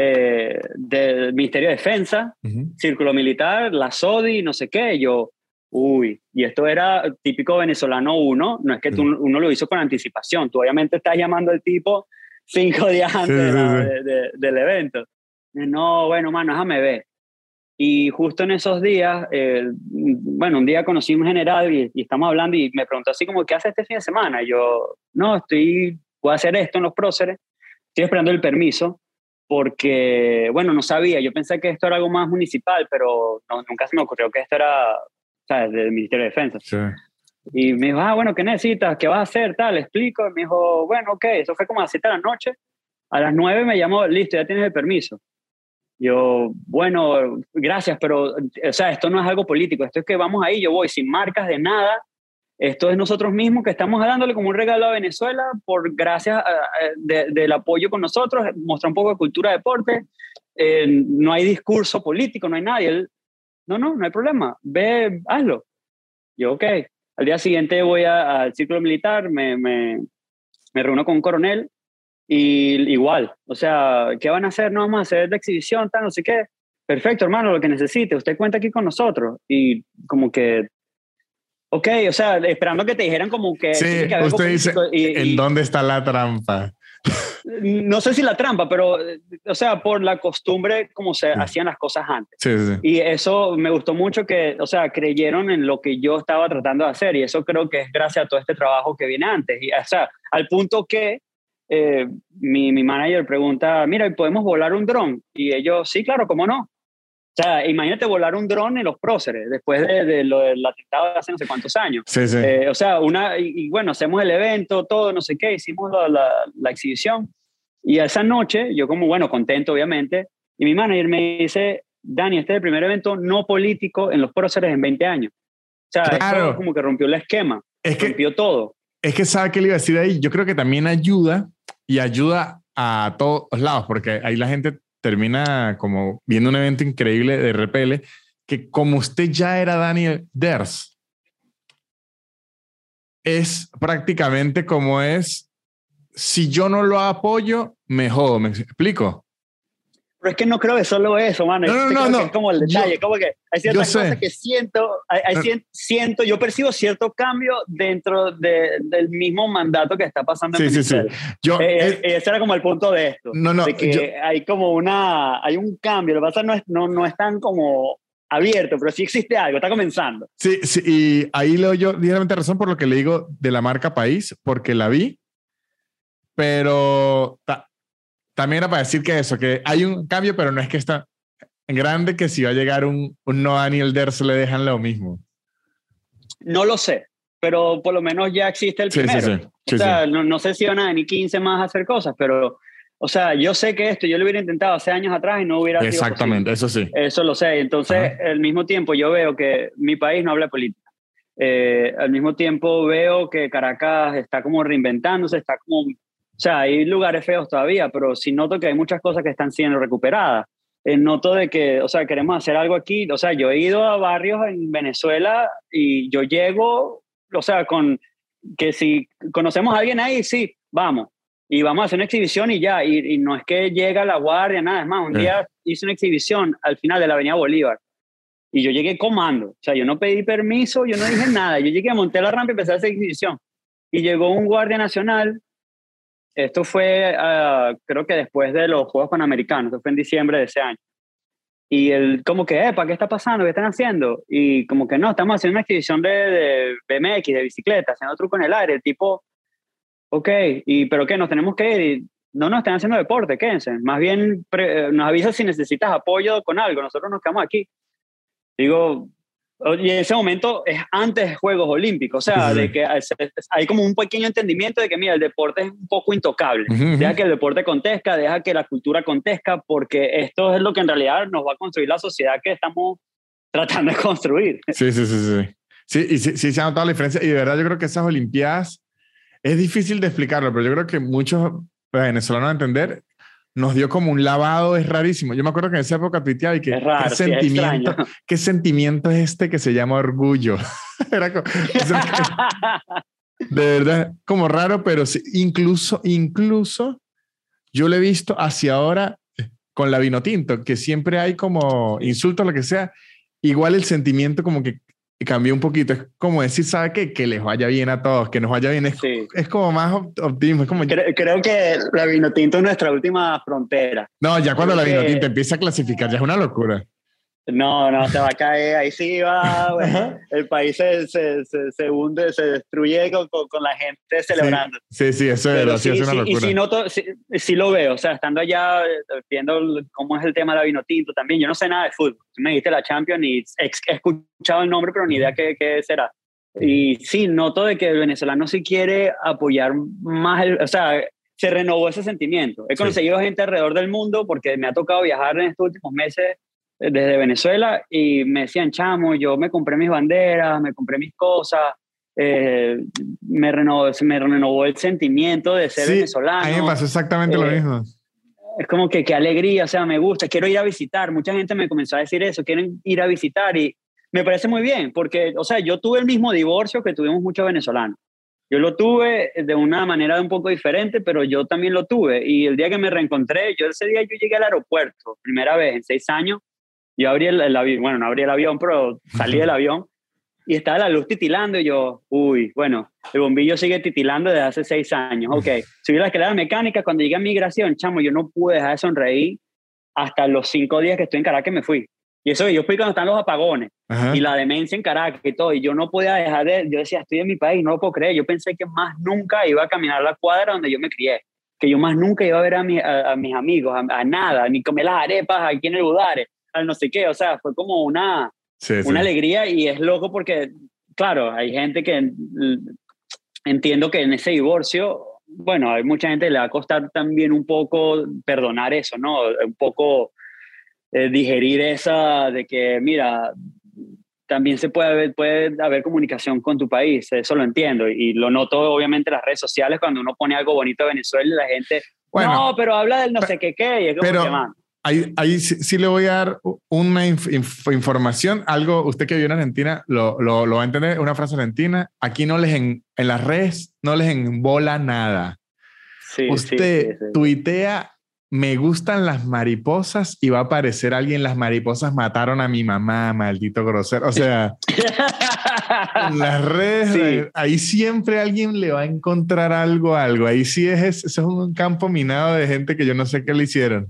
eh, del Ministerio de Defensa, Círculo Militar, la SODI, no sé qué. Yo, uy, y esto era típico venezolano uno, no es que tú, uno lo hizo con anticipación, tú obviamente estás llamando al tipo cinco días antes del evento. No, bueno, mano, déjame ver. Y justo en esos días, eh, bueno, un día conocí un general y, estamos hablando y me preguntó así como, ¿qué hace este fin de semana? Y yo, no, estoy, voy a hacer esto en los próceres, estoy esperando el permiso porque, bueno, no sabía, yo pensé que esto era algo más municipal, pero nunca se me ocurrió que esto era, ¿sabes?, del Ministerio de Defensa. Sí. Y me dijo, ah, bueno, ¿qué necesitas? ¿Qué vas a hacer? Tal, le explico. Y me dijo, bueno, ok, eso fue como a las 7 de la noche. A las 9 me llamó, listo, ya tienes el permiso. Yo, bueno, gracias, pero, o sea, esto no es algo político, esto es que vamos ahí, yo voy sin marcas de nada, esto es nosotros mismos que estamos dándole como un regalo a Venezuela por gracias del apoyo con nosotros, mostrar un poco de cultura de deporte. Eh, no hay discurso político, no hay nadie. no, no, no hay problema. Ve, hazlo. Yo, ok. Al día siguiente voy al círculo militar, me, me, me reúno con un coronel y igual, o sea, ¿qué van a hacer? No vamos a hacer la exhibición, tal, no sé qué. Perfecto, hermano, lo que necesite, usted cuenta aquí con nosotros. Y como que Ok, o sea, esperando que te dijeran como que... Sí, usted dice, ¿en dónde está la trampa? No sé si la trampa, pero, o sea, por la costumbre como se hacían las cosas antes. Sí, sí. Y eso me gustó mucho que, o sea, creyeron en lo que yo estaba tratando de hacer y eso creo que es gracias a todo este trabajo que viene antes. Y, o sea, al punto que eh, mi, mi manager pregunta, mira, ¿podemos volar un dron? Y ellos, sí, claro, ¿cómo no? O sea, imagínate volar un dron en los próceres después de, lo del atentado de hace no sé cuántos años. Sí, sí. Eh, o sea, una, y, bueno, hacemos el evento, todo, no sé qué, hicimos la, la, exhibición. Y esa noche, yo como, bueno, contento obviamente, y mi manager me dice, Dani, este es el primer evento no político en los próceres en 20 años. O sea, claro. como que rompió el esquema, es rompió todo. Es que, ¿sabe qué le iba a decir ahí? Yo creo que también ayuda y ayuda a todos lados, porque ahí la gente termina como viendo un evento increíble de repele, que como usted ya era Daniel Ders, es prácticamente como es, si yo no lo apoyo, me jodo, ¿me explico? Pero es que no creo que solo eso, mano. No, no, no, Es como el detalle, como que hay ciertas cosas que siento, hay, siento, yo percibo cierto cambio dentro de, del mismo mandato que está pasando. Sí, sí, sí. Yo, eh, eh, ese era como el punto de esto. No, no. De que hay como una, hay un cambio. Lo que pasa no es, no, no es tan como abierto, pero sí existe algo, está comenzando. Sí, sí, y ahí leo yo directamente razón por lo que le digo de la marca País, porque la vi, pero también era para decir que eso, que hay un cambio, pero no es que está grande que si va a llegar un, un no Daniel Derso le dejan lo mismo. No lo sé, pero por lo menos ya existe el primero. Sí, sí, o sea, no, no, sé si van a ni 15 más a hacer cosas, pero, o sea, yo sé que esto yo lo hubiera intentado hace años atrás y no hubiera Exactamente, eso sí. Eso lo sé. Entonces, al mismo tiempo, yo veo que mi país no habla política. Eh, al mismo tiempo, veo que Caracas está como reinventándose, está como o sea, hay lugares feos todavía, pero sí noto que hay muchas cosas que están siendo recuperadas. Eh, noto de que, o sea, queremos hacer algo aquí. O sea, yo he ido a barrios en Venezuela y yo llego, o sea, con que si conocemos a alguien ahí, sí, vamos. Y vamos a hacer una exhibición y ya. Y, no es que llega la guardia, nada. Es más, un día hice una exhibición al final de la Avenida Bolívar. Y yo llegué comando. O sea, yo no pedí permiso, yo no dije nada. Yo llegué, a montar la rampa y empecé a hacer exhibición. Y llegó un guardia nacional esto fue, ah, creo que después de los Juegos Panamericanos, esto fue en diciembre de ese año. Y él como que, ¿para ¿qué está pasando? ¿Qué están haciendo? Y como que no, estamos haciendo una exhibición de, de BMX, de bicicleta, haciendo truco en el aire. El tipo, ok, ¿y pero qué? ¿Nos tenemos que ir? no, no, están haciendo deporte, quédense. Más bien nos avisa si necesitas apoyo con algo, nosotros nos quedamos aquí. Digo, y en ese momento es antes de Juegos Olímpicos, o sea, de que hay como un pequeño entendimiento de que, mira, el deporte es un poco intocable. Deja que el deporte contezca, deja que la cultura contezca, porque esto es lo que en realidad nos va a construir la sociedad que estamos tratando de construir. Sí, sí, sí, sí. Sí, y sí, sí se ha notado la diferencia. Y de verdad yo creo que esas Olimpiadas es difícil de explicarlo, pero yo creo que muchos venezolanos van a entender nos dio como un lavado, es rarísimo. Yo me acuerdo que en esa época tuiteaba y que es ¿qué, sentimiento, ¿qué sentimiento es este que se llama orgullo? Era como, de verdad, como raro, pero sí, incluso, incluso yo lo he visto hacia ahora con la vino tinto, que siempre hay como insultos, lo que sea, igual el sentimiento como que cambió un poquito. Es como decir, ¿sabe qué? Que les vaya bien a todos, que nos vaya bien. Es, es como más optimismo. Es como... Creo, que la vino tinto es nuestra última frontera. No, ya cuando la vino tinto empieza a clasificar, ya es una locura. No, no, se va a caer, ahí sí va, el país se, se, se, hunde, se destruye con, con, la gente celebrando. Sí, sí, eso es, sí, una locura. Y si noto, sí, lo veo, o sea, estando allá, eh, viendo cómo es el tema de la vino tinto también, yo no sé nada de fútbol, me dijiste la Champions y he escuchado el nombre, pero ni idea qué, qué será. Y sí, noto de que el venezolano sí quiere apoyar más, o sea, se renovó ese sentimiento. He conseguido gente alrededor del mundo porque me ha tocado viajar en estos últimos meses desde Venezuela y me decían, chamo, yo me compré mis banderas, me compré mis cosas, eh, me, renovó, me renovó el sentimiento de ser venezolano. A mí me pasó exactamente lo eh, mismo. Es como que qué alegría, o sea, me gusta, quiero ir a visitar. Mucha gente me comenzó a decir eso, quieren ir a visitar y me parece muy bien, porque, o sea, yo tuve el mismo divorcio que tuvimos muchos venezolanos. Yo lo tuve de una manera un poco diferente, pero yo también lo tuve. Y el día que me reencontré, yo ese día yo llegué al aeropuerto, primera vez en seis años, yo abrí el, avión, bueno, no abrí el avión, pero salí del avión y estaba la luz titilando y yo, uy, bueno, el bombillo sigue titilando desde hace seis años, ok. Subí la escalera mecánica, cuando llegué a migración, chamo, yo no pude dejar de sonreír hasta los cinco días que estoy en Caracas me fui. Y eso yo fui cuando están los apagones y la demencia en Caracas y todo, y yo no podía dejar de, yo decía, estoy en mi país, no lo puedo creer, yo pensé que más nunca iba a caminar la cuadra donde yo me crié, que yo más nunca iba a ver a, a, mis amigos, a, nada, ni comer las arepas aquí en el Budare al no sé qué, o sea, fue como una, una alegría y es loco porque, claro, hay gente que entiendo que en ese divorcio, bueno, hay mucha gente que le va a costar también un poco perdonar eso, ¿no? Un poco eh, digerir esa de que, mira, también se puede haber, puede haber comunicación con tu país, eso lo entiendo y lo noto obviamente en las redes sociales cuando uno pone algo bonito de Venezuela y la gente, no, pero habla del no sé qué qué, y es como pero, ahí, sí, le voy a dar una información, algo, usted que vive en Argentina lo, lo, lo, va a entender, una frase argentina, aquí no les en, en las redes no les embola nada. usted tuitea, me gustan las mariposas y va a aparecer alguien, las mariposas mataron a mi mamá, maldito grosero. O sea, en las redes, ahí, siempre alguien le va a encontrar algo, algo. Ahí sí es, eso es un campo minado de gente que yo no sé qué le hicieron.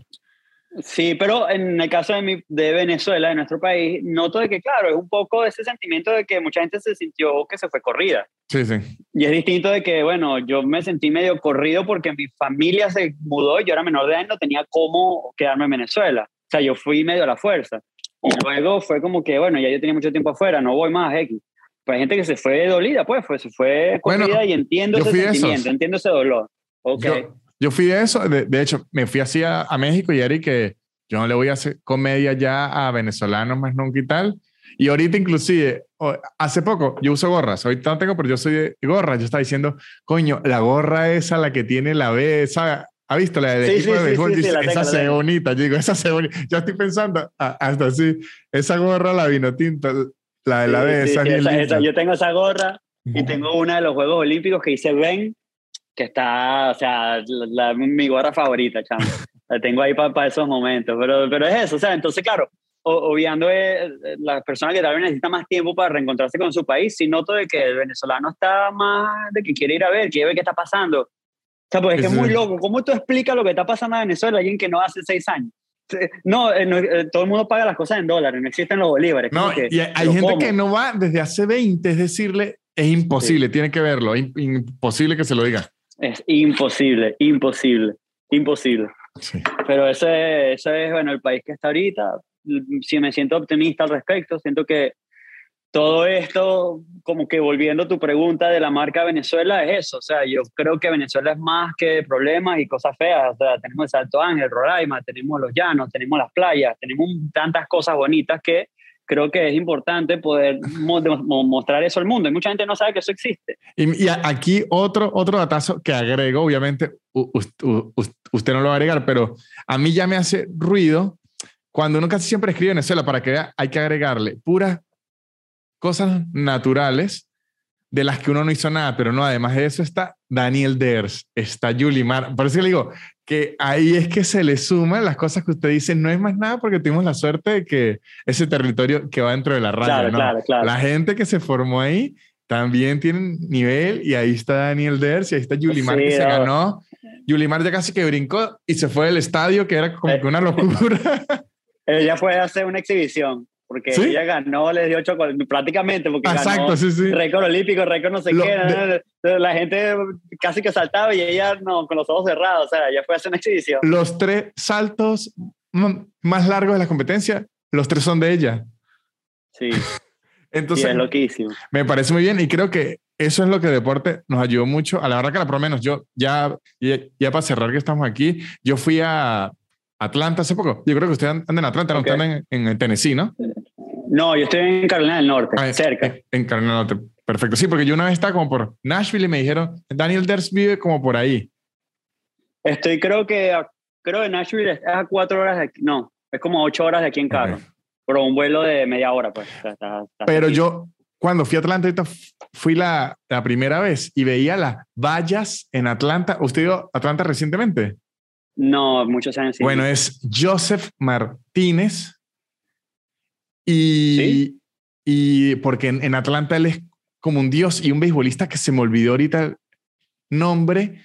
Sí, pero en el caso de, mi, de Venezuela, de nuestro país, noto de que, claro, es un poco ese sentimiento de que mucha gente se sintió que se fue corrida. Sí, sí. Y es distinto de que, bueno, yo me sentí medio corrido porque mi familia se mudó y yo era menor de edad y no tenía cómo quedarme en Venezuela. O sea, yo fui medio a la fuerza. Y luego fue como que, bueno, ya yo tenía mucho tiempo afuera, no voy más, X. Pues hay gente que se fue dolida, pues, fue, se fue corrida y entiendo ese sentimiento, entiendo ese dolor. Ok. Yo fui de eso, de, hecho, me fui así a, México y Eric, que yo no le voy a hacer comedia ya a venezolanos más nunca y tal. Y ahorita inclusive, hace poco, yo uso gorras, ahorita no tengo, pero yo soy de gorras. Yo estaba diciendo, coño, la gorra esa, la que tiene la B, esa, ¿ha visto la de equipo de béisbol? esa se ve bonita, yo digo, esa se ve bonita. Yo estoy pensando, hasta así, esa gorra la vino tinta, la de la B, esa, esa, Yo tengo esa gorra y tengo una de los Juegos Olímpicos que dice ven que está, o sea, la, mi gorra favorita, chamo. la tengo ahí para esos momentos, pero, pero es eso, o sea, entonces, claro, obviando eh, las personas que tal vez necesitan más tiempo para reencontrarse con su país, si noto de que el venezolano está más de que quiere ir a ver, quiere ver qué está pasando. O sea, pues es que es muy loco. ¿Cómo tú explicas lo que está pasando en Venezuela a alguien que no hace seis años? No, eh, eh, todo el mundo paga las cosas en dólares, no existen los bolívares. No, y hay gente que no va desde hace 20, es decirle, es imposible, tiene que verlo, imposible que se lo diga. Es imposible, imposible, imposible. Pero ese, ese es, bueno, el país que está ahorita. Si me siento optimista al respecto, siento que todo esto, como que volviendo a tu pregunta de la marca Venezuela, es eso. O sea, yo creo que Venezuela es más que problemas y cosas feas. O sea, tenemos el Salto Ángel, Roraima, tenemos los llanos, tenemos las playas, tenemos tantas cosas bonitas que creo que es importante poder mostrar eso al mundo. Y mucha gente no sabe que eso existe. Y, aquí otro, otro datazo que agrego, obviamente usted no lo va a agregar, pero a mí ya me hace ruido cuando uno casi siempre escribe Venezuela para que vea, hay que agregarle puras cosas naturales de las que uno no hizo nada, pero no, además de eso está Daniel Ders, está Yulimar. Por eso le digo que ahí es que se le suman las cosas que usted dice, no es más nada porque tuvimos la suerte de que ese territorio que va dentro de la radio, claro, claro, La gente que se formó ahí también tiene nivel y ahí está Daniel Ders y ahí está Yulimar que se ganó. Yulimar ya casi que brincó y se fue del estadio, que era como que una locura. Ella fue a hacer una exhibición porque ella ganó, le dio chocolate, prácticamente, porque Exacto, ganó récord olímpico, récord no sé qué, la gente casi que saltaba y ella no, con los ojos cerrados, o sea, ella fue a hacer una exhibición. Los tres saltos más largos de la competencia, los tres son de ella. Sí. Entonces, es loquísimo. Me parece muy bien y creo que eso es lo que deporte nos ayudó mucho. A la verdad que, por lo menos, yo ya, ya, ya para cerrar que estamos aquí, yo fui a Atlanta hace poco. Yo creo que ustedes andan en Atlanta, no están en, Tennessee, ¿no? No, yo estoy en Carolina del Norte, ah, cerca. En, Carolina del Norte, perfecto. Sí, porque yo una vez estaba como por Nashville y me dijeron, Daniel Ders vive como por ahí. Estoy, creo que, creo que Nashville es a cuatro horas de aquí, no, es como ocho horas de aquí en carro. Pero un vuelo de media hora, pues. Pero yo, cuando fui a Atlanta, fui la, la primera vez y veía las vallas en Atlanta. ¿Usted a Atlanta recientemente? No, muchos años. Bueno, es Joseph Martínez. Y, y porque en, Atlanta él es como un dios y un beisbolista que se me olvidó ahorita el nombre,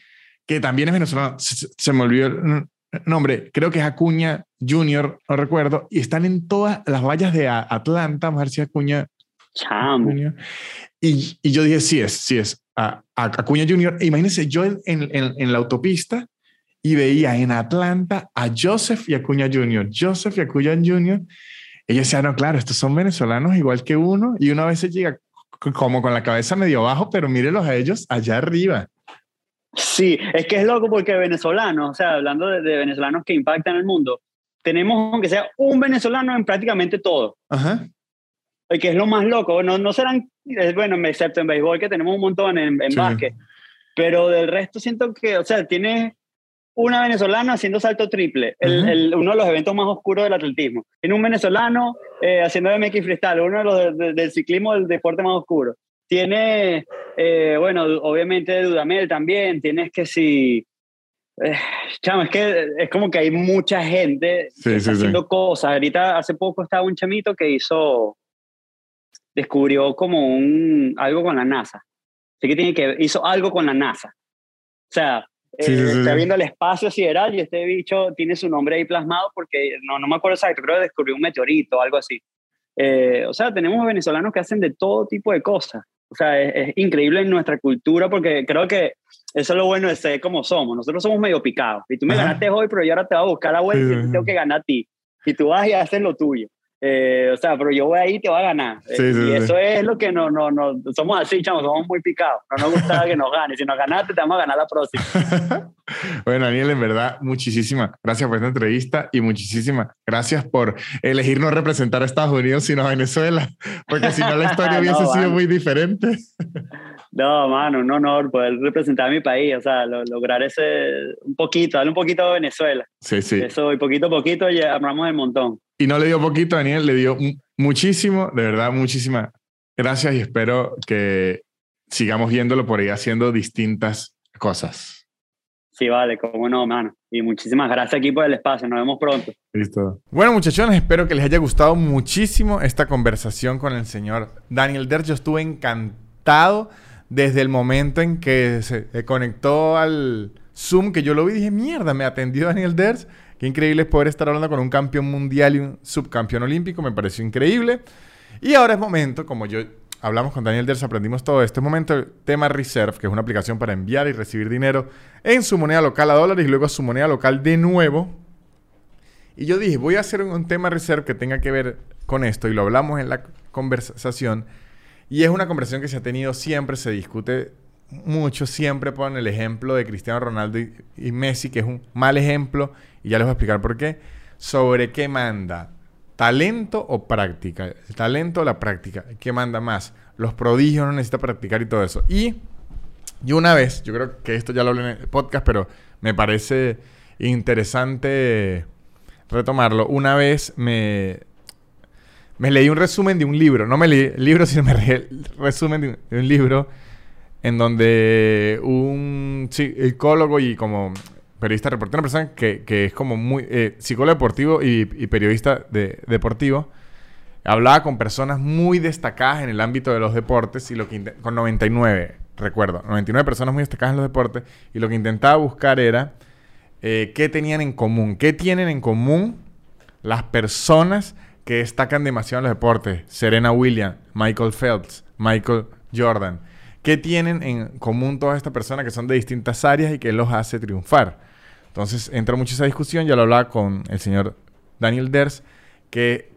que también es venezolano. Se, me olvidó el nombre. Creo que es Acuña Junior, no recuerdo. Y están en todas las vallas de Atlanta. A si Acuña. Chamo. Y, y, yo dije, sí es, sí es. A, Acuña Junior. Imagínense, yo en, en, en la autopista y veía en Atlanta a Joseph y Acuña Jr., Joseph y Acuña Jr., ellos decían, no, claro, estos son venezolanos igual que uno, y una vez se llega como con la cabeza medio abajo, pero mírelos a ellos allá arriba. Sí, es que es loco porque venezolanos, o sea, hablando de, venezolanos que impactan el mundo, tenemos, aunque sea un venezolano en prácticamente todo. Ajá. Que es lo más loco. No, no serán, bueno, excepto en béisbol, que tenemos un montón en, en básquet. Pero del resto siento que, o sea, tiene una venezolana haciendo salto triple, el, uno de los eventos más oscuros del atletismo. Tiene un venezolano eh, haciendo BMX freestyle, uno de los del ciclismo, del deporte más oscuro. Tiene, eh, bueno, obviamente Dudamel también, tienes que si... Eh, chamo, es que es como que hay mucha gente haciendo cosas. Ahorita, hace poco estaba un chamito que hizo, descubrió como un, algo con la NASA. Así que tiene que, hizo algo con la NASA. O sea, eh, está viendo el espacio sideral y este bicho tiene su nombre ahí plasmado porque no, no me acuerdo exacto, creo que descubrió un meteorito o algo así. Eh, o sea, tenemos venezolanos que hacen de todo tipo de cosas. O sea, es, increíble en nuestra cultura porque creo que eso es lo bueno de ser como somos. Nosotros somos medio picados. Y tú me ganaste hoy, pero yo ahora te voy a buscar la vuelta y tengo que ganar a ti. Y tú vas y haces lo tuyo. Eh, o sea, pero yo voy ahí y te voy a ganar. Eh, y eso es lo que no, no, no, somos así, chamos, somos muy picados. No nos gusta que nos gane. Si nos ganaste, te vamos a ganar la próxima. bueno, Daniel, en verdad, muchísimas gracias por esta entrevista y muchísimas gracias por elegirnos representar a Estados Unidos sino a Venezuela, porque si no la historia hubiese sido muy diferente. no, mano, un honor poder representar a mi país, o sea, lograr ese un poquito, darle un poquito a Venezuela. Sí, sí. Eso, y poquito a poquito ya armamos el montón. Y no le dio poquito, Daniel, le dio muchísimo, de verdad, muchísimas gracias y espero que sigamos viéndolo por ahí haciendo distintas cosas. Sí, vale, como no, mano. Y muchísimas gracias aquí por el espacio. Nos vemos pronto. Listo. Bueno, muchachones, espero que les haya gustado muchísimo esta conversación con el señor Daniel Der. Yo estuve encantado desde el momento en que se conectó al Zoom, que yo lo vi dije, mierda, me atendió Daniel Ders Qué increíble es poder estar hablando con un campeón mundial y un subcampeón olímpico. Me pareció increíble. Y ahora es momento, como yo hablamos con Daniel Ders, aprendimos todo esto. Es momento el tema Reserve, que es una aplicación para enviar y recibir dinero en su moneda local a dólares y luego a su moneda local de nuevo. Y yo dije, voy a hacer un tema Reserve que tenga que ver con esto. Y lo hablamos en la conversación. Y es una conversación que se ha tenido siempre, se discute mucho, siempre ponen el ejemplo de Cristiano Ronaldo y Messi, que es un mal ejemplo y ya les voy a explicar por qué, sobre qué manda, talento o práctica. El talento o la práctica, ¿qué manda más? Los prodigios no necesitan practicar y todo eso. Y yo una vez, yo creo que esto ya lo hablé en el podcast, pero me parece interesante retomarlo. Una vez me, me leí un resumen de un libro. No me leí el libro, sino me leí el resumen de un, libro en donde un psicólogo y como periodista reportero, una persona que, que es como muy eh, psicólogo deportivo y, periodista de, deportivo, hablaba con personas muy destacadas en el ámbito de los deportes y lo que con 99, recuerdo, 99 personas muy destacadas en los deportes y lo que intentaba buscar era eh, qué tenían en común, qué tienen en común las personas que destacan demasiado en los deportes, Serena Williams, Michael Phelps, Michael Jordan. ¿Qué tienen en común todas estas personas que son de distintas áreas y que los hace triunfar? Entonces entra mucho esa discusión, ya lo hablaba con el señor Daniel Ders, que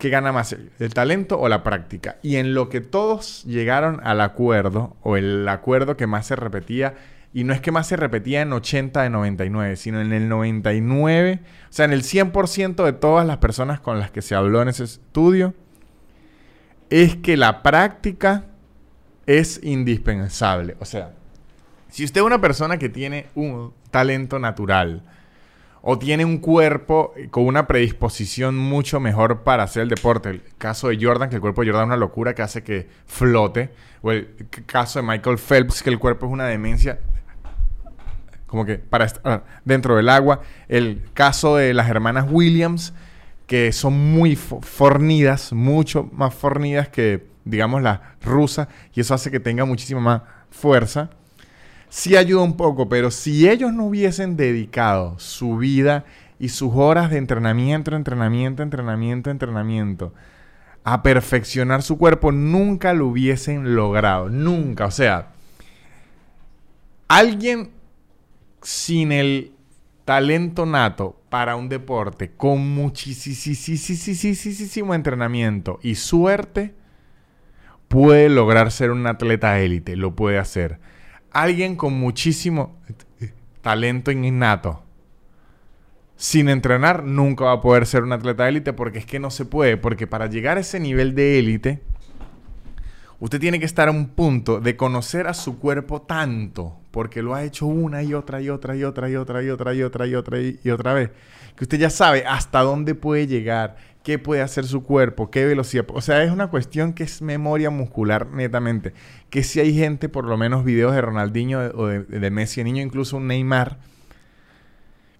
¿qué gana más, el talento o la práctica? Y en lo que todos llegaron al acuerdo, o el acuerdo que más se repetía, y no es que más se repetía en 80 de 99, sino en el 99, o sea, en el 100% de todas las personas con las que se habló en ese estudio, es que la práctica es indispensable. O sea, si usted es una persona que tiene un talento natural, o tiene un cuerpo con una predisposición mucho mejor para hacer el deporte. El caso de Jordan, que el cuerpo de Jordan es una locura que hace que flote. O el caso de Michael Phelps, que el cuerpo es una demencia como que para estar ah, dentro del agua. El caso de las hermanas Williams, que son muy fornidas, mucho más fornidas que, digamos, las rusas, y eso hace que tenga muchísima más fuerza. Sí ayuda un poco, pero si ellos no hubiesen dedicado su vida y sus horas de entrenamiento, entrenamiento, entrenamiento, entrenamiento, a perfeccionar su cuerpo, nunca lo hubiesen logrado. Nunca. O sea, alguien sin el talento nato para un deporte con muchísimo entrenamiento y suerte, puede lograr ser un atleta élite, lo puede hacer. Alguien con muchísimo talento innato, sin entrenar, nunca va a poder ser un atleta élite porque es que no se puede, porque para llegar a ese nivel de élite, Usted tiene que estar a un punto de conocer a su cuerpo tanto, porque lo ha hecho una y otra y otra y otra y otra y otra y otra y otra y otra vez, que usted ya sabe hasta dónde puede llegar, qué puede hacer su cuerpo, qué velocidad. O sea, es una cuestión que es memoria muscular netamente. Que si hay gente, por lo menos videos de Ronaldinho o de, Messi, niño, incluso un Neymar,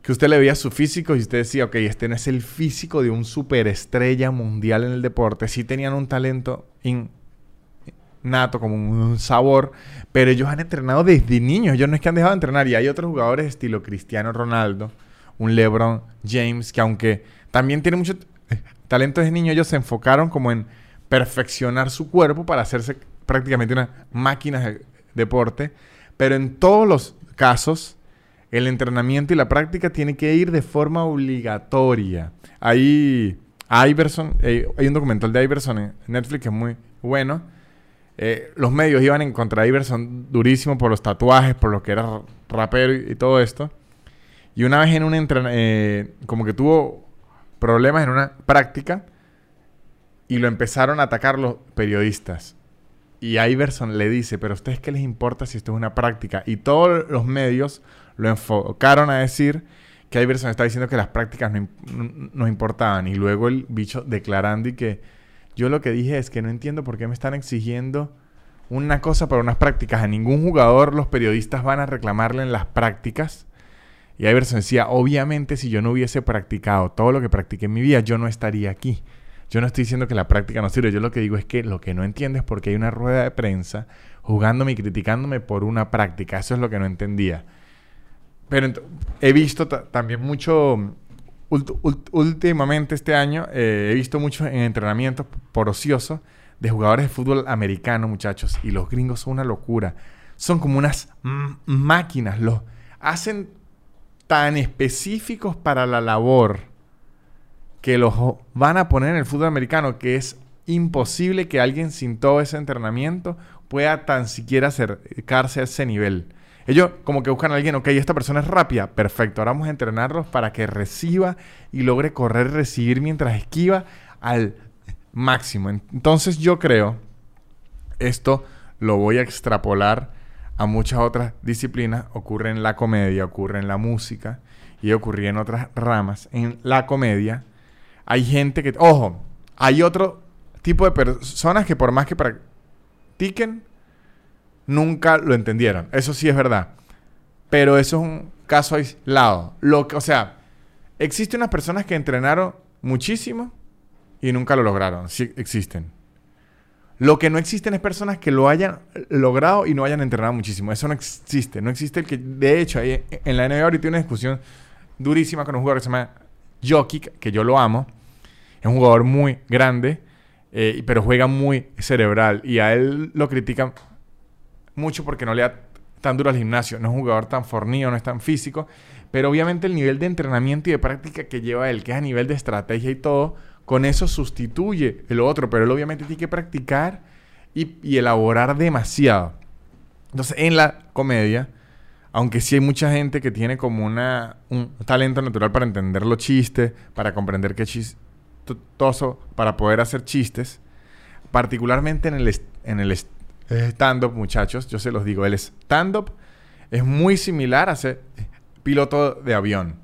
que usted le veía su físico y usted decía, ok, este no es el físico de un superestrella mundial en el deporte. Sí tenían un talento nato, como un, sabor, pero ellos han entrenado desde niños, ellos no es que han dejado de entrenar. Y hay otros jugadores estilo Cristiano Ronaldo, un LeBron James, que aunque también tiene mucho talento desde niño, ellos se enfocaron como en perfeccionar su cuerpo para hacerse prácticamente una máquina de deporte, pero en todos los casos el entrenamiento y la práctica tiene que ir de forma obligatoria. Ahí Iverson, eh, hay un documental de Iverson en Netflix que es muy bueno eh, los medios iban en contra de Iverson durísimo por los tatuajes, por lo que era rapero y, todo esto. Y una vez en un eh, como que tuvo problemas en una práctica y lo empezaron a atacar los periodistas. Y Iverson le dice, pero a ustedes qué les importa si esto es una práctica? Y todos los medios lo enfocaron a decir que Iverson estaba diciendo que las prácticas no, no importaban. Y luego el bicho declarando y que yo lo que dije es que no entiendo por qué me están exigiendo una cosa para unas prácticas. A ningún jugador los periodistas van a reclamarle en las prácticas. Y Iverson decía, obviamente si yo no hubiese practicado todo lo que practiqué en mi vida, yo no estaría aquí. Yo no estoy diciendo que la práctica no sirve. Yo lo que digo es que lo que no entiendo es por qué hay una rueda de prensa jugándome y criticándome por una práctica. Eso es lo que no entendía. Pero he visto también mucho últimamente este año eh, he visto mucho en entrenamientos por ocioso de jugadores de fútbol americano, muchachos. Y los gringos son una locura. Son como unas máquinas. Los hacen tan específicos para la labor que los van a poner en el fútbol americano que es imposible que alguien sin todo ese entrenamiento pueda tan siquiera acercarse a ese nivel. Ellos como que buscan a alguien, ok, esta persona es rápida, perfecto, ahora vamos a entrenarlos para que reciba y logre correr recibir mientras esquiva al máximo. Entonces yo creo, esto lo voy a extrapolar a muchas otras disciplinas, ocurre en la comedia, ocurre en la música y ocurre en otras ramas. En la comedia hay gente que, ojo, Hay otro tipo de personas que por más que practiquen, nunca lo entendieron. Eso sí es verdad. Pero eso es un caso aislado. Lo que, o sea, existen unas personas que entrenaron muchísimo y nunca lo lograron. Sí existen. Lo que no existen es personas que lo hayan logrado y no hayan entrenado muchísimo. Eso no existe. No existe el que, de hecho, hay, en la NBA ahorita hay una discusión durísima con un jugador que se llama Jokic, que yo lo amo. Es un jugador muy grande, eh, pero juega muy cerebral. Y a él lo critican mucho porque no le da tan duro al gimnasio. No es un jugador tan fornido, no es tan físico. Pero obviamente el nivel de entrenamiento y de práctica que lleva él, que es a nivel de estrategia y todo, con eso sustituye el otro, pero él obviamente tiene que practicar y, elaborar demasiado. Entonces, en la comedia, aunque sí hay mucha gente que tiene como una, un talento natural para entender los chistes, para comprender qué chistoso, para poder hacer chistes, particularmente en el, en el stand-up, muchachos, yo se los digo, el stand-up es muy similar a ser piloto de avión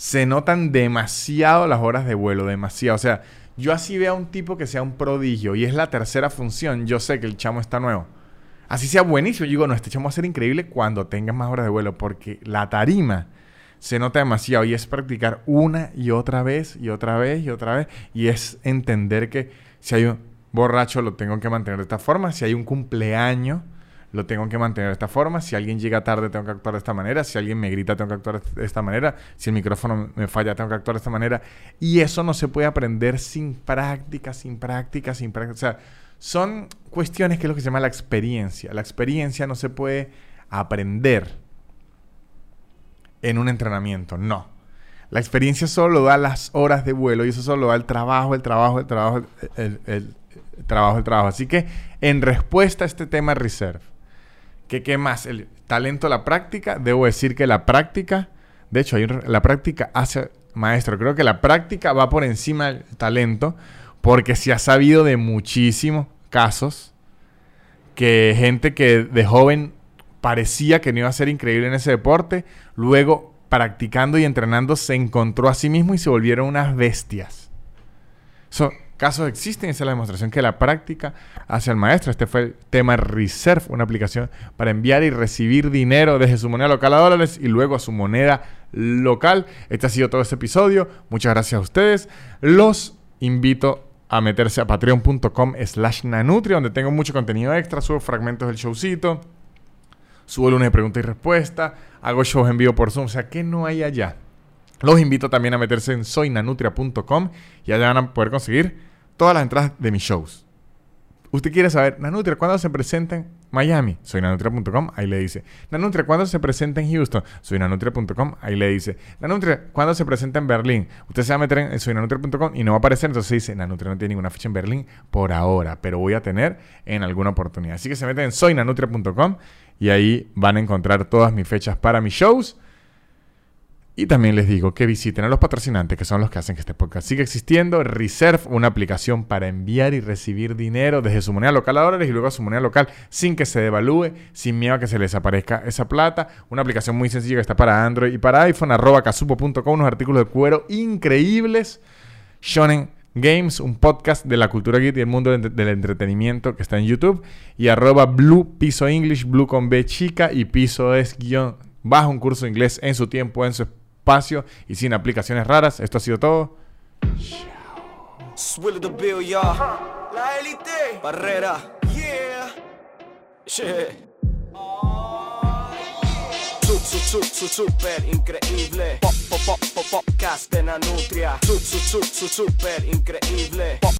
se notan demasiado las horas de vuelo, demasiado. O sea, yo así veo a un tipo que sea un prodigio y es la tercera función, yo sé que el chamo está nuevo. Así sea buenísimo, yo digo, no, este chamo va a ser increíble cuando tenga más horas de vuelo, porque la tarima se nota demasiado y es practicar una y otra vez y otra vez y otra vez y es entender que si hay un borracho lo tengo que mantener de esta forma, si hay un cumpleaños lo tengo que mantener de esta forma. Si alguien llega tarde, tengo que actuar de esta manera. Si alguien me grita, tengo que actuar de esta manera. Si el micrófono me falla, tengo que actuar de esta manera. Y eso no se puede aprender sin práctica, sin práctica, sin práctica. O sea, son cuestiones que es lo que se llama la experiencia. La experiencia no se puede aprender en un entrenamiento, no. La experiencia solo da las horas de vuelo y eso solo da el trabajo, el trabajo, el trabajo, el, el trabajo, el trabajo. Así que en respuesta a este tema reserve, ¿Qué, más? El talento, la práctica. Debo decir que la práctica, de hecho, la práctica hace maestro. Creo que la práctica va por encima del talento porque se ha sabido de muchísimos casos que gente que de joven parecía que no iba a ser increíble en ese deporte, luego practicando y entrenando se encontró a sí mismo y se volvieron unas bestias. Casos existen, esa es la demostración que la práctica hace al maestro. Este fue el tema Reserve, una aplicación para enviar y recibir dinero desde su moneda local a dólares y luego a su moneda local. Este ha sido todo este episodio. Muchas gracias a ustedes. Los invito a meterse a patreon.com slash nanutria, donde tengo mucho contenido extra, subo fragmentos del showcito, subo lunes de preguntas y respuestas, hago shows en vivo por Zoom, o sea, ¿qué no hay allá? Los invito también a meterse en soynanutria.com y allá van a poder conseguir todas las entradas de mis shows. Usted quiere saber, Nanutria, ¿cuándo se presenta en Miami? Soy nanutria.com, ahí le dice. Nanutria, ¿cuándo se presenta en Houston? Soy nanutria.com, ahí le dice. Nanutria, ¿cuándo se presenta en Berlín? Usted se va a meter en soynanutria.com y no va a aparecer, entonces dice, Nanutria no tiene ninguna fecha en Berlín por ahora, pero voy a tener en alguna oportunidad. Así que se meten en soynanutria.com y ahí van a encontrar todas mis fechas para mis shows. Y también les digo que visiten a los patrocinantes, que son los que hacen que este podcast siga existiendo. Reserve, una aplicación para enviar y recibir dinero desde su moneda local a dólares y luego a su moneda local sin que se devalúe, sin miedo a que se les aparezca esa plata. Una aplicación muy sencilla que está para Android y para iPhone, arroba casupo.com, unos artículos de cuero increíbles. Shonen Games, un podcast de la cultura geek y el mundo del entretenimiento que está en YouTube. Y arroba Blue Piso English, Blue con B chica y Piso es guion bajo un curso de inglés en su tiempo, en su espacio y sin aplicaciones raras. Esto ha sido todo. La. Barrera. Yeah. Su, su, su, super increíble. Pop, pop, pop, podcast de Nanutria. Su, su, su, su, super increíble. Pop